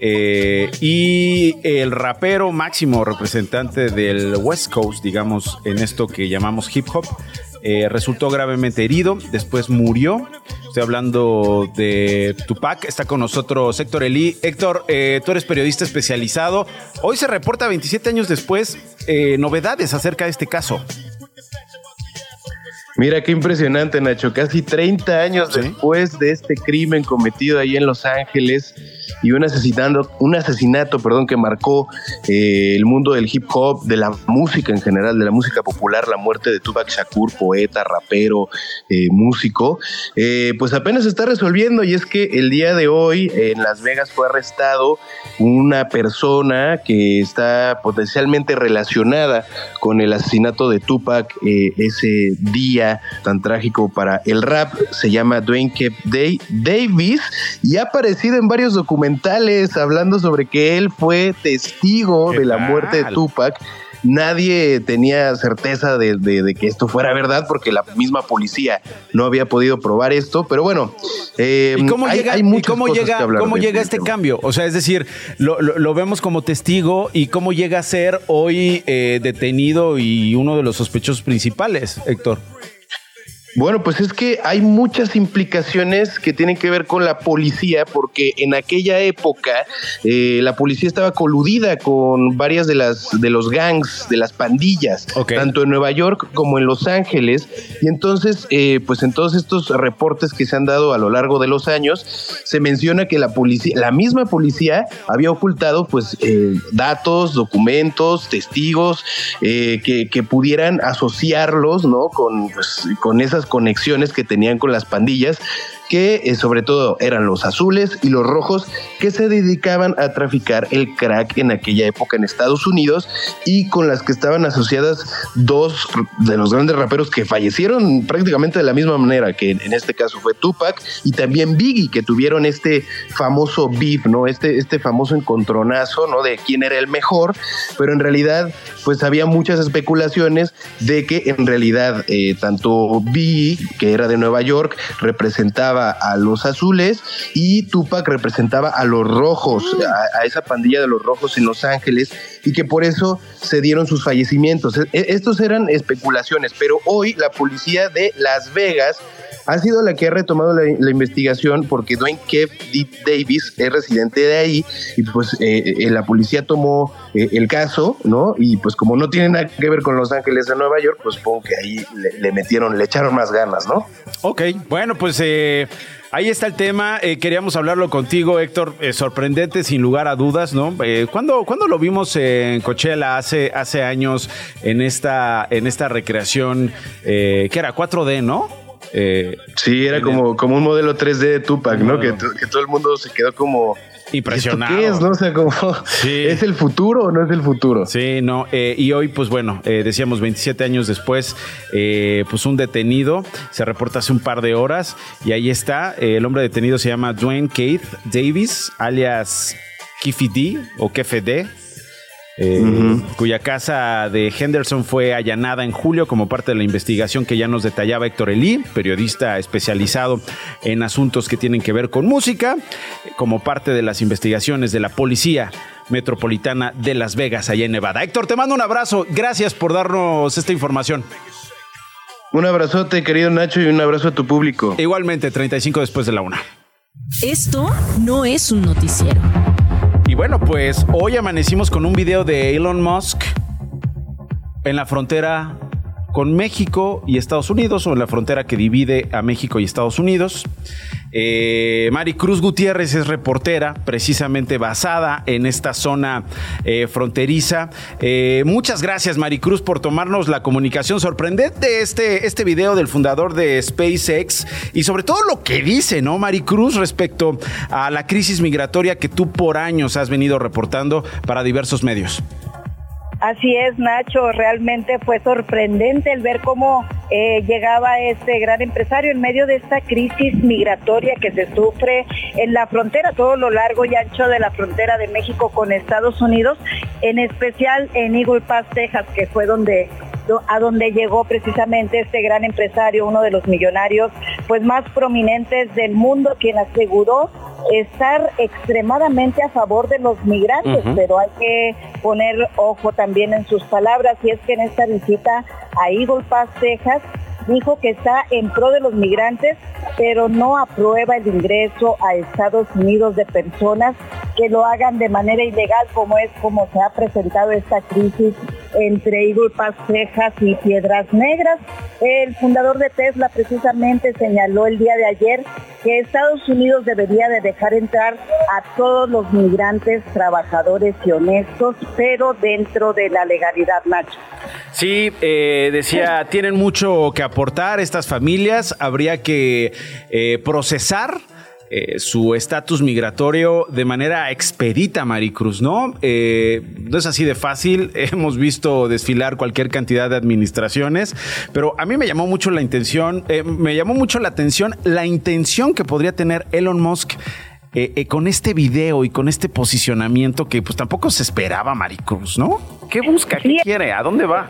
[SPEAKER 3] eh, y el rapero máximo representante del West Coast, digamos, en esto que llamamos hip hop, eh, resultó gravemente herido, después murió. Estoy hablando de Tupac, está con nosotros Héctor Elí. Héctor, eh, tú eres periodista especializado. Hoy se reporta 27 años después novedades acerca de este caso.
[SPEAKER 16] Mira qué impresionante, Nacho. Casi 30 años después de este crimen cometido ahí en Los Ángeles y un asesinato, un asesinato perdón, que marcó eh, el mundo del hip hop, de la música en general, de la música popular, la muerte de Tupac Shakur, poeta, rapero, eh, músico, eh, pues apenas se está resolviendo y es que el día de hoy en Las Vegas fue arrestado una persona que está potencialmente relacionada con el asesinato de Tupac ese día tan trágico para el rap, se llama Dwayne Kep Davis y ha aparecido en varios hablando sobre que él fue testigo de la muerte de Tupac nadie tenía certeza de, que esto fuera verdad porque la misma policía no había podido probar esto, pero bueno,
[SPEAKER 3] eh, ¿Y cómo llega, cómo llega, cómo llega este cambio? O sea, es decir, lo, vemos como testigo y cómo llega a ser hoy eh, detenido y uno de los sospechosos principales, Héctor.
[SPEAKER 16] Bueno, pues es que hay muchas implicaciones que tienen que ver con la policía, porque en aquella época eh, la policía estaba coludida con varias de las de los gangs, de las pandillas, tanto en Nueva York como en Los Ángeles. Y entonces, eh, pues en todos estos reportes que se han dado a lo largo de los años, se menciona que la policía, la misma policía, había ocultado, pues, eh, datos, documentos, testigos que, que, pudieran asociarlos, ¿no? Con, pues, con esas conexiones que tenían con las pandillas que eh, sobre todo eran los azules y los rojos que se dedicaban a traficar el crack en aquella época en Estados Unidos y con las que estaban asociadas dos de los grandes raperos que fallecieron prácticamente de la misma manera, que en este caso fue Tupac y también Biggie, que tuvieron este famoso beef, ¿no? Este, este famoso encontronazo, ¿no? De quién era el mejor, pero en realidad pues había muchas especulaciones de que en realidad eh, tanto Biggie, que era de Nueva York, representaba a los azules y Tupac representaba a los rojos, a, esa pandilla de los rojos en Los Ángeles y que por eso se dieron sus fallecimientos. E, estos eran especulaciones, pero hoy la policía de Las Vegas ha sido la que ha retomado la, investigación porque Dwayne Kev Davis es residente de ahí y pues eh, eh, la policía tomó eh, el caso, ¿no? Y pues como no tiene nada que ver con Los Ángeles de Nueva York, pues supongo que ahí le, metieron, le echaron más ganas, ¿no?
[SPEAKER 3] Ok, bueno, pues Ahí está el tema. queríamos hablarlo contigo, Héctor. sorprendente, sin lugar a dudas, ¿no? Eh, ¿cuándo, lo vimos en Coachella hace, hace años en esta, en esta recreación que era 4D, ¿no?
[SPEAKER 16] Eh, sí, era como, como un modelo 3D de Tupac, ¿no? Que, todo el mundo se quedó como...
[SPEAKER 3] Impresionado.
[SPEAKER 16] ¿Qué es? No sé, como... *laughs* ¿Es el futuro o no es el futuro?
[SPEAKER 3] Sí, no. Eh, y hoy, pues bueno, eh, decíamos 27 años después, pues un detenido se reporta hace un par de horas y ahí está. el hombre detenido se llama Dwayne Keith Davis, alias Kiffy D o D eh, cuya casa de Henderson fue allanada en julio como parte de la investigación que ya nos detallaba Héctor Elí, periodista especializado en asuntos que tienen que ver con música, como parte de las investigaciones de la policía metropolitana de Las Vegas, allá en Nevada. Héctor, te mando un abrazo. Gracias por darnos esta información.
[SPEAKER 16] Un abrazote, querido Nacho, y un abrazo a tu público.
[SPEAKER 3] Igualmente, 35 después de la una.
[SPEAKER 1] Esto no es un noticiero.
[SPEAKER 3] Y bueno, pues hoy amanecimos con un video de Elon Musk en la frontera con México y Estados Unidos, o en la frontera que divide a México y Estados Unidos. Eh, Mari Cruz Gutiérrez es reportera, precisamente basada en esta zona eh, fronteriza. Eh, muchas gracias, Maricruz, por tomarnos la comunicación sorprendente este, este video del fundador de SpaceX y sobre todo lo que dice, ¿no, Maricruz, respecto a la crisis migratoria que tú por años has venido reportando para diversos medios.
[SPEAKER 17] Así es, Nacho, realmente fue sorprendente el ver cómo eh, llegaba este gran empresario en medio de esta crisis migratoria que se sufre en la frontera, todo lo largo y ancho de la frontera de México con Estados Unidos, en especial en Eagle Pass, Texas, que fue donde a donde llegó precisamente este gran empresario, uno de los millonarios pues más prominentes del mundo, quien aseguró estar extremadamente a favor de los migrantes, pero hay que poner ojo también en sus palabras y es que en esta visita a Eagle Pass, Texas, dijo que está en pro de los migrantes, pero no aprueba el ingreso a Estados Unidos de personas que lo hagan de manera ilegal, como es como se ha presentado esta crisis entre Eagle Pass, y Piedras Negras. El fundador de Tesla precisamente señaló el día de ayer que Estados Unidos debería de dejar entrar a todos los migrantes trabajadores y honestos, pero dentro de la legalidad, Nacho.
[SPEAKER 3] Sí, eh, decía, tienen mucho que aportar estas familias, habría que eh, procesar eh, su estatus migratorio de manera expedita, Maricruz, ¿no? Eh, no es así de fácil, *laughs* hemos visto desfilar cualquier cantidad de administraciones, pero a mí me llamó mucho la intención, eh, me llamó mucho la atención la intención que podría tener Elon Musk con este video y con este posicionamiento que pues tampoco se esperaba Maricruz, ¿no? ¿Qué busca? ¿Qué quiere? ¿A dónde va?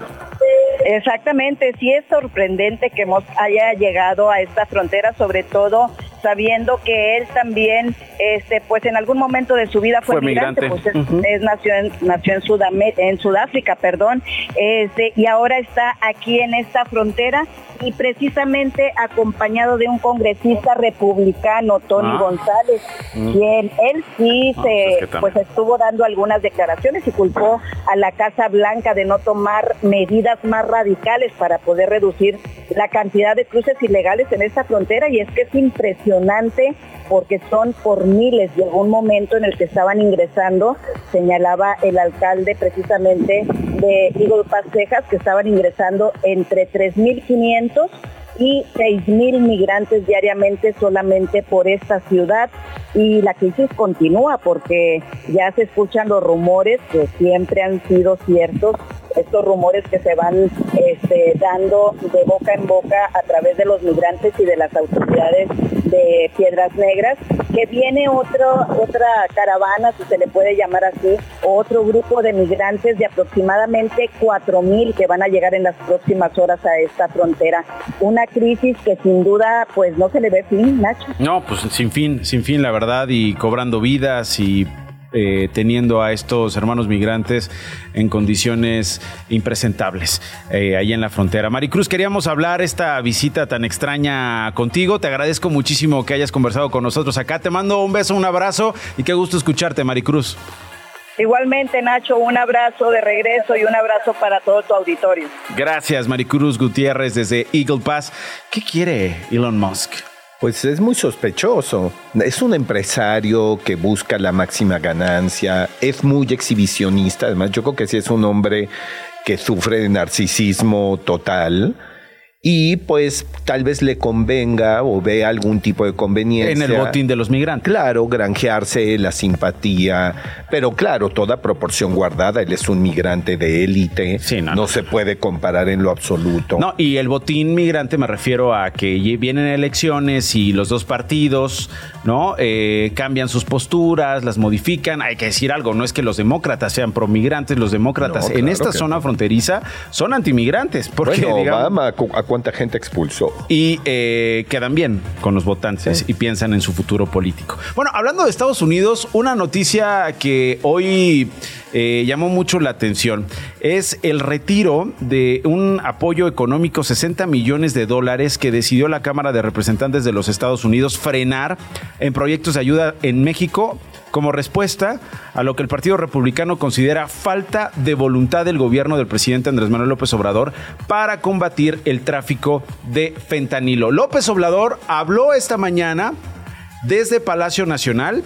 [SPEAKER 17] Exactamente, sí es sorprendente que haya llegado a esta frontera, sobre todo sabiendo que él también, este, pues en algún momento de su vida fue, migrante, pues es, nació en, nació en, en Sudáfrica, perdón, este, y ahora está aquí en esta frontera y precisamente acompañado de un congresista republicano, Tony ah. González, mm. quien él sí ah, se, pues, pues estuvo dando algunas declaraciones y culpó a la Casa Blanca de no tomar medidas más radicales para poder reducir la cantidad de cruces ilegales en esta frontera y es que es impresionante porque son por miles. Llegó un momento en el que estaban ingresando, señalaba el alcalde precisamente de Eagle Pass, Texas, que estaban ingresando entre 3.500 y 6.000 migrantes diariamente solamente por esta ciudad y la crisis continúa porque ya se escuchan los rumores que siempre han sido ciertos estos rumores que se van este, dando de boca en boca a través de los migrantes y de las autoridades de Piedras Negras, que viene otro, otra caravana, si se le puede llamar así, otro grupo de migrantes de aproximadamente 4.000 que van a llegar en las próximas horas a esta frontera. Una crisis que sin duda pues no se le ve fin, Nacho.
[SPEAKER 3] No, pues sin fin, sin fin la verdad y cobrando vidas y eh, teniendo a estos hermanos migrantes en condiciones impresentables eh, ahí en la frontera. Maricruz, queríamos hablar esta visita tan extraña contigo. Te agradezco muchísimo que hayas conversado con nosotros acá. Te mando un beso, un abrazo y qué gusto escucharte, Maricruz.
[SPEAKER 17] Igualmente, Nacho, un abrazo de regreso y un abrazo para todo tu auditorio.
[SPEAKER 3] Gracias, Maricruz Gutiérrez desde Eagle Pass. ¿Qué quiere Elon Musk?
[SPEAKER 4] Pues es muy sospechoso. Es un empresario que busca la máxima ganancia, es muy exhibicionista, además yo creo que sí es un hombre que sufre de narcisismo total y pues tal vez le convenga o ve algún tipo de conveniencia.
[SPEAKER 3] En el botín de los migrantes.
[SPEAKER 4] Claro, granjearse la simpatía, pero claro, toda proporción guardada. Él es un migrante de élite, no, se puede comparar en lo absoluto.
[SPEAKER 3] No, y el botín migrante me refiero a que vienen elecciones y los dos partidos, ¿no? Eh, cambian sus posturas, las modifican. Hay que decir algo, no es que los demócratas sean promigrantes, los demócratas en esta zona fronteriza son antimigrantes. Porque,
[SPEAKER 4] bueno, Obama, cuánta gente expulsó.
[SPEAKER 3] Y eh, quedan bien con los votantes y piensan en su futuro político. Bueno, hablando de Estados Unidos, una noticia que hoy eh, llamó mucho la atención es el retiro de un apoyo económico, 60 millones de dólares, que decidió la Cámara de Representantes de los Estados Unidos frenar en proyectos de ayuda en México como respuesta a lo que el Partido Republicano considera falta de voluntad del gobierno del presidente Andrés Manuel López Obrador para combatir el tráfico de fentanilo. López Obrador habló esta mañana desde Palacio Nacional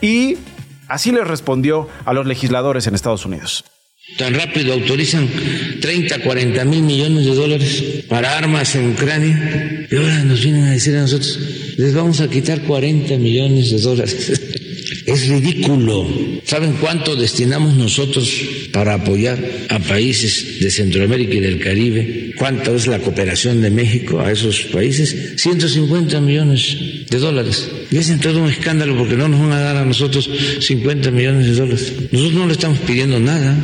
[SPEAKER 3] y así les respondió a los legisladores en Estados Unidos.
[SPEAKER 8] Tan rápido autorizan 30, 40 mil millones de dólares para armas en Ucrania y ahora nos vienen a decir a nosotros, les vamos a quitar 40 millones de dólares. *laughs* Es ridículo. ¿Saben cuánto destinamos nosotros para apoyar a países de Centroamérica y del Caribe? ¿Cuánto es la cooperación de México a esos países? 150 millones de dólares. Y es en todo un escándalo porque no nos van a dar a nosotros 50 millones de dólares. Nosotros no le estamos pidiendo nada.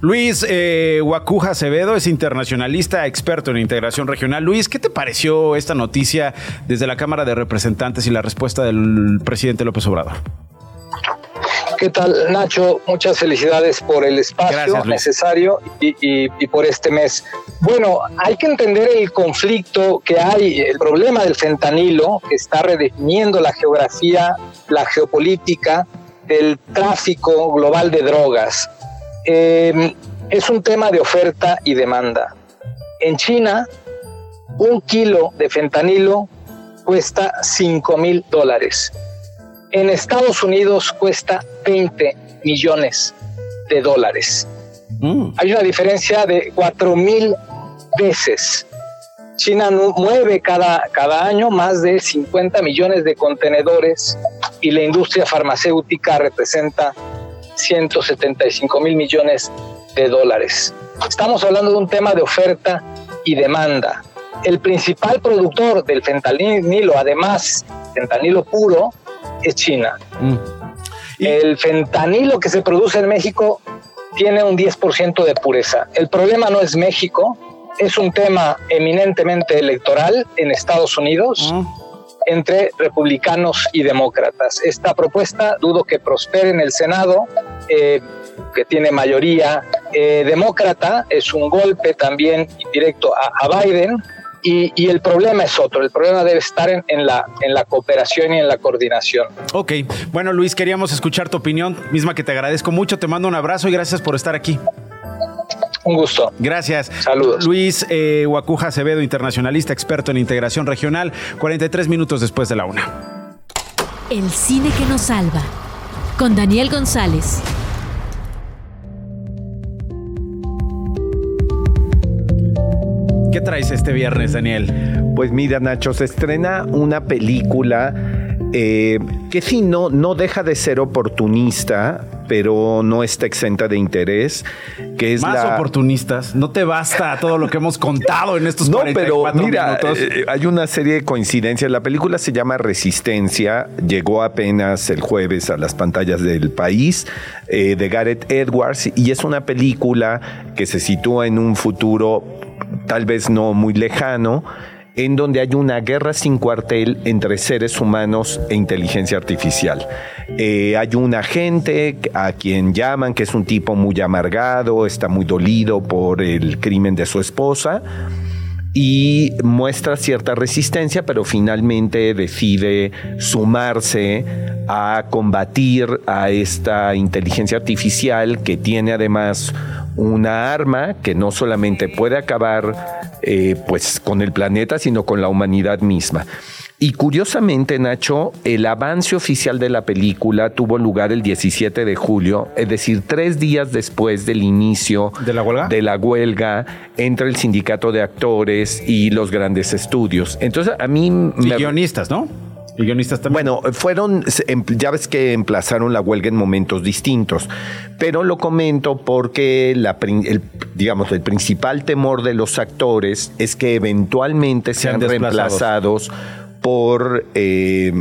[SPEAKER 3] Luis eh, Acevedo es internacionalista, experto en integración regional. Luis, ¿qué te pareció esta noticia desde la Cámara de Representantes y la respuesta del presidente López Obrador?
[SPEAKER 18] ¿Qué tal, Nacho? Muchas felicidades por el espacio necesario y, por este mes. Bueno, hay que entender el conflicto que hay, el problema del fentanilo, que está redefiniendo la geografía, la geopolítica del tráfico global de drogas. Em, es un tema de oferta y demanda. En China, un kilo de fentanilo cuesta 5 mil dólares. En Estados Unidos cuesta 20 millones de dólares. Mm. Hay una diferencia de 4 mil veces. China mueve cada, cada año más de 50 millones de contenedores y la industria farmacéutica representa 175 mil millones de dólares. Estamos hablando de un tema de oferta y demanda. El principal productor del fentanilo, además, fentanilo puro, es China. Mm. El fentanilo que se produce en México tiene un 10% de pureza. El problema no es México, es un tema eminentemente electoral en Estados Unidos. Mm entre republicanos y demócratas. Esta propuesta dudo que prospere en el Senado, eh, que tiene mayoría eh, demócrata, es un golpe también directo a, Biden. Y, el problema es otro, el problema debe estar en, la, en la cooperación y en la coordinación.
[SPEAKER 3] Ok, bueno Luis, queríamos escuchar tu opinión, misma que te agradezco mucho, te mando un abrazo y gracias por estar aquí.
[SPEAKER 18] Un gusto.
[SPEAKER 3] Gracias.
[SPEAKER 18] Saludos.
[SPEAKER 3] Luis eh, Huacuja Acevedo, internacionalista, experto en integración regional, 43 minutos después de la una.
[SPEAKER 1] El cine que nos salva, con Daniel González.
[SPEAKER 3] Traes este viernes, Daniel?
[SPEAKER 4] Pues mira, Nacho, se estrena una película eh, que sí, no, no deja de ser oportunista, pero no está exenta de interés. Que es
[SPEAKER 3] Más oportunistas. No te basta todo lo que hemos contado en estos *laughs* no, pero mira,
[SPEAKER 4] eh, hay una serie de coincidencias. La película se llama Resistencia. Llegó apenas el jueves a las pantallas del país eh, de Gareth Edwards y es una película que se sitúa en un futuro tal vez no muy lejano en donde hay una guerra sin cuartel entre seres humanos e inteligencia artificial. Eh, hay un agente a quien llaman que es un tipo muy amargado, está muy dolido por el crimen de su esposa y muestra cierta resistencia, pero finalmente decide sumarse a combatir a esta inteligencia artificial que tiene además una arma que no solamente puede acabar eh, pues con el planeta, sino con la humanidad misma. Y curiosamente, Nacho, el avance oficial de la película tuvo lugar el 17 de julio, es decir, tres días después del inicio
[SPEAKER 3] de la huelga,
[SPEAKER 4] de la huelga entre el sindicato de actores y los grandes estudios. Entonces, a mí...
[SPEAKER 3] Y guionistas, ¿no? Y guionistas también.
[SPEAKER 4] Bueno, fueron, em, ya ves que emplazaron la huelga en momentos distintos, pero lo comento porque la, el, digamos, el principal temor de los actores es que eventualmente sean, reemplazados por eh,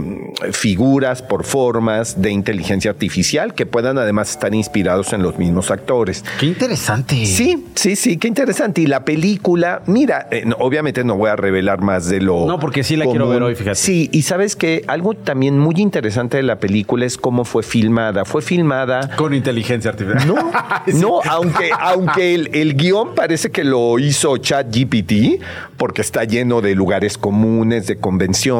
[SPEAKER 4] figuras, por formas de inteligencia artificial que puedan además estar inspirados en los mismos actores.
[SPEAKER 3] Qué interesante.
[SPEAKER 4] Sí, sí, sí, qué interesante. Y la película, mira, eh, obviamente no voy a revelar más de lo...
[SPEAKER 3] No, porque sí la quiero ver hoy, fíjate.
[SPEAKER 4] Sí, y sabes que algo también muy interesante de la película es cómo fue filmada. Fue filmada...
[SPEAKER 3] Con inteligencia artificial.
[SPEAKER 4] No, *laughs* no aunque, aunque el, el guion parece que lo hizo ChatGPT, porque está lleno de lugares comunes, de convenciones,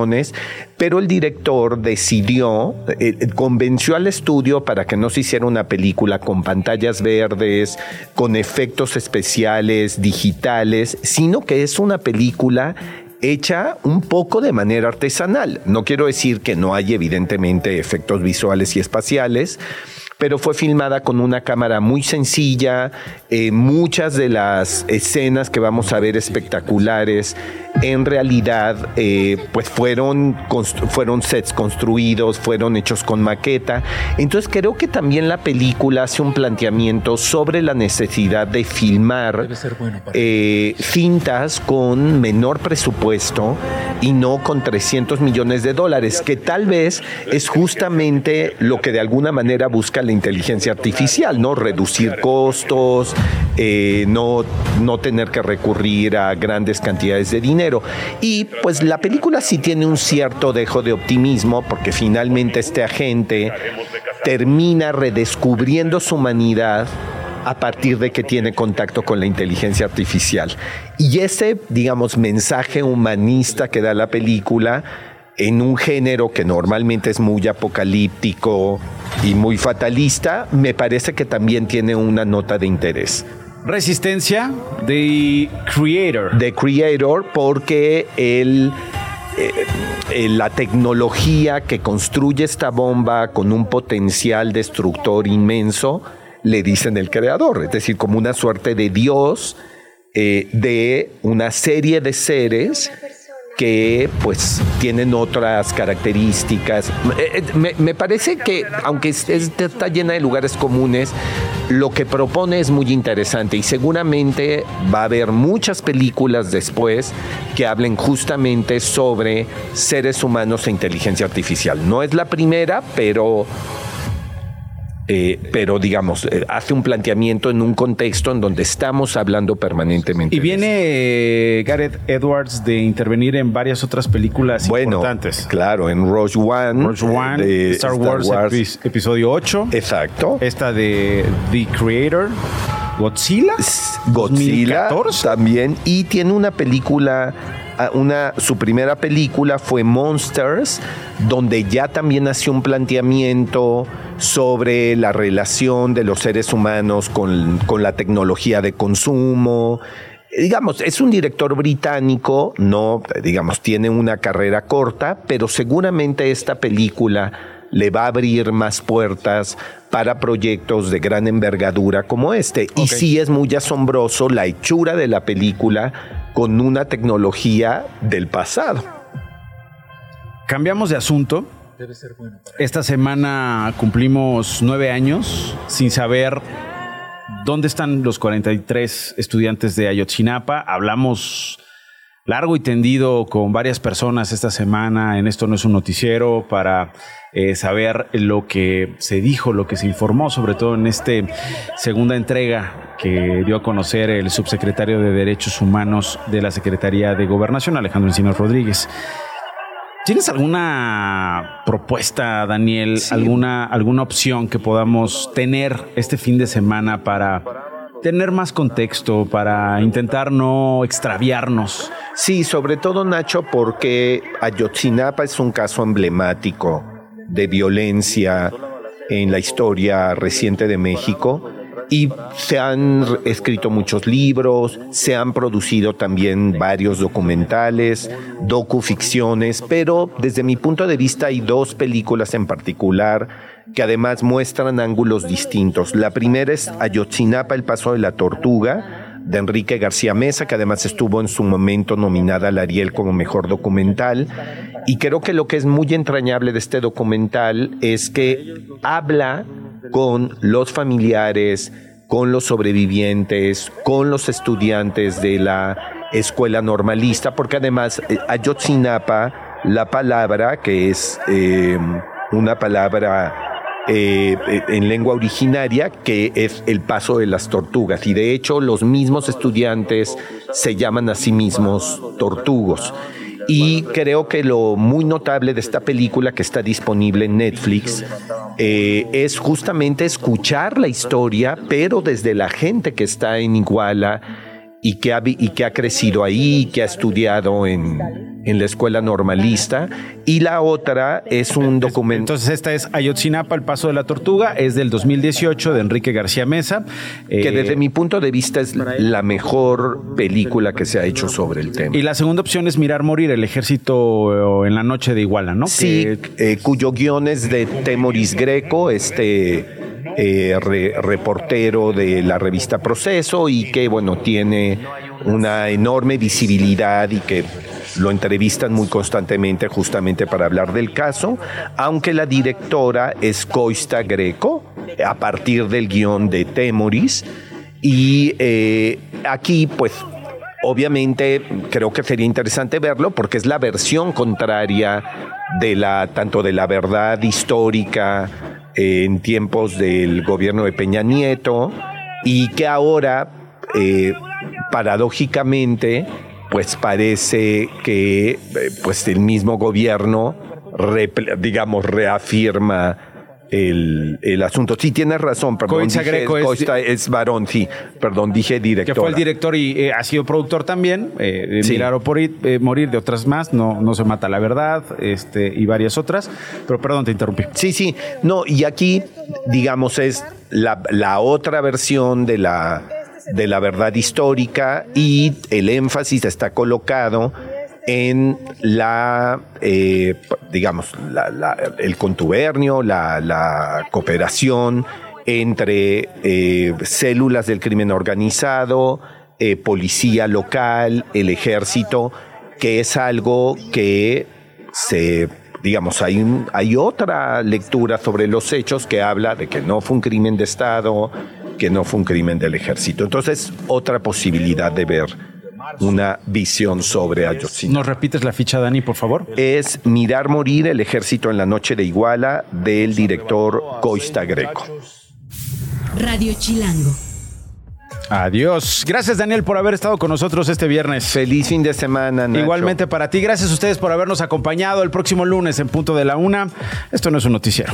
[SPEAKER 4] pero el director decidió, eh, convenció al estudio para que no se hiciera una película con pantallas verdes, con efectos especiales, digitales, sino que es una película hecha un poco de manera artesanal. No quiero decir que no hay evidentemente efectos visuales y espaciales, pero fue filmada con una cámara muy sencilla. Eh, muchas de las escenas que vamos a ver espectaculares, en realidad, eh, pues fueron, fueron sets construidos, fueron hechos con maqueta. Entonces creo que también la película hace un planteamiento sobre la necesidad de filmar eh, cintas con menor presupuesto y no con 300 millones de dólares, que tal vez es justamente lo que de alguna manera busca la inteligencia artificial, ¿no? Reducir costos, eh, no, no tener que recurrir a grandes cantidades de dinero. Y pues la película sí tiene un cierto dejo de optimismo porque finalmente este agente termina redescubriendo su humanidad a partir de que tiene contacto con la inteligencia artificial. Y ese, digamos, mensaje humanista que da la película en un género que normalmente es muy apocalíptico y muy fatalista, me parece que también tiene una nota de interés.
[SPEAKER 3] Resistencia de Creator.
[SPEAKER 4] The Creator, porque el eh, eh, la tecnología que construye esta bomba con un potencial destructor inmenso, le dicen el creador, es decir, como una suerte de Dios eh, de una serie de seres que pues tienen otras características. Eh, eh, me, parece que, aunque está llena de lugares comunes, lo que propone es muy interesante y seguramente va a haber muchas películas después que hablen justamente sobre seres humanos e inteligencia artificial. No es la primera, pero eh, pero digamos, eh, hace un planteamiento en un contexto en donde estamos hablando permanentemente.
[SPEAKER 3] Y viene eh, Gareth Edwards de intervenir en varias otras películas bueno, importantes.
[SPEAKER 4] Claro, en Rogue One,
[SPEAKER 3] Rogue One de Star, Wars, episodio 8.
[SPEAKER 4] Exacto.
[SPEAKER 3] Esta de The Creator. Godzilla.
[SPEAKER 4] Godzilla también. Y tiene una película su primera película fue Monsters, donde ya también hace un planteamiento sobre la relación de los seres humanos con, con la tecnología de consumo. Digamos, es un director británico, no, digamos, tiene una carrera corta, pero seguramente esta película le va a abrir más puertas para proyectos de gran envergadura como este. Y sí es muy asombroso la hechura de la película con una tecnología del pasado.
[SPEAKER 3] Cambiamos de asunto. Debe ser bueno Esta semana cumplimos nueve años sin saber dónde están los 43 estudiantes de Ayotzinapa. Hablamos largo y tendido con varias personas esta semana en Esto no es un noticiero para eh, saber lo que se dijo, lo que se informó, sobre todo en esta segunda entrega que dio a conocer el subsecretario de Derechos Humanos de la Secretaría de Gobernación, Alejandro Encinas Rodríguez. ¿Tienes alguna propuesta, Daniel? ¿Alguna, ¿Alguna opción que podamos tener este fin de semana para tener más contexto, para intentar no extraviarnos?
[SPEAKER 4] Sí, sobre todo Nacho, porque Ayotzinapa es un caso emblemático de violencia en la historia reciente de México y se han escrito muchos libros, se han producido también varios documentales, docuficciones, pero desde mi punto de vista hay dos películas en particular que además muestran ángulos distintos. La primera es Ayotzinapa, el paso de la tortuga, de Enrique García Mesa, que además estuvo en su momento nominada al Ariel como mejor documental. Y creo que lo que es muy entrañable de este documental es que habla con los familiares, con los sobrevivientes, con los estudiantes de la escuela normalista, porque además eh, Ayotzinapa la palabra que es eh, una palabra eh, en lengua originaria, que es el paso de las tortugas. Y de hecho, los mismos estudiantes se llaman a sí mismos tortugos. Y creo que lo muy notable de esta película que está disponible en Netflix eh, es justamente escuchar la historia, pero desde la gente que está en Iguala y que ha, y que ha crecido ahí, que ha estudiado en, en, la escuela normalista. Y la otra es un documento.
[SPEAKER 3] Entonces, esta es Ayotzinapa, El Paso de la Tortuga, es del 2018 de Enrique García Mesa.
[SPEAKER 4] Que eh, desde mi punto de vista es la mejor película que se ha hecho sobre el tema.
[SPEAKER 3] Y la segunda opción es Mirar Morir, El Ejército en la Noche de Iguala, ¿no?
[SPEAKER 4] Sí, eh, cuyo guion es de Temoris Greco, este eh, reportero de la revista Proceso y que, bueno, tiene una enorme visibilidad y que lo entrevistan muy constantemente justamente para hablar del caso, aunque la directora es Coista Greco, a partir del guion de Temoris, y eh, aquí pues obviamente creo que sería interesante verlo porque es la versión contraria de la tanto de la verdad histórica en tiempos del gobierno de Peña Nieto y que ahora, eh, paradójicamente, pues parece que eh, pues el mismo gobierno, digamos, reafirma el, el, asunto. Sí, tienes razón, perdón. Dije, Greco es, es, varón, sí, perdón, dije director.
[SPEAKER 3] Que fue el director y eh, ha sido productor también, eh, sí. Mirar o por, eh, Morir, de otras más, no, no se mata la verdad, este, y varias otras, pero perdón, te interrumpí.
[SPEAKER 4] Sí, sí, no, y aquí, digamos, es la, la otra versión de la, de la verdad histórica y el énfasis está colocado en la, eh, digamos, el contubernio, la, cooperación entre eh, células del crimen organizado, eh, policía local, el ejército, que es algo que se digamos, hay, hay otra lectura sobre los hechos que habla de que no fue un crimen de Estado, que no fue un crimen del ejército. Entonces, otra posibilidad de ver una visión sobre Ayotzinapa.
[SPEAKER 3] ¿Nos repites la ficha, Dani, por favor?
[SPEAKER 4] Es Mirar Morir el Ejército en la Noche de Iguala del director Coista Greco.
[SPEAKER 1] Radio Chilango.
[SPEAKER 3] Adiós. Gracias, Daniel, por haber estado con nosotros este viernes.
[SPEAKER 4] Feliz fin de semana, Nacho.
[SPEAKER 3] Igualmente para ti. Gracias a ustedes por habernos acompañado el próximo lunes en punto de la una. Esto no es un noticiero.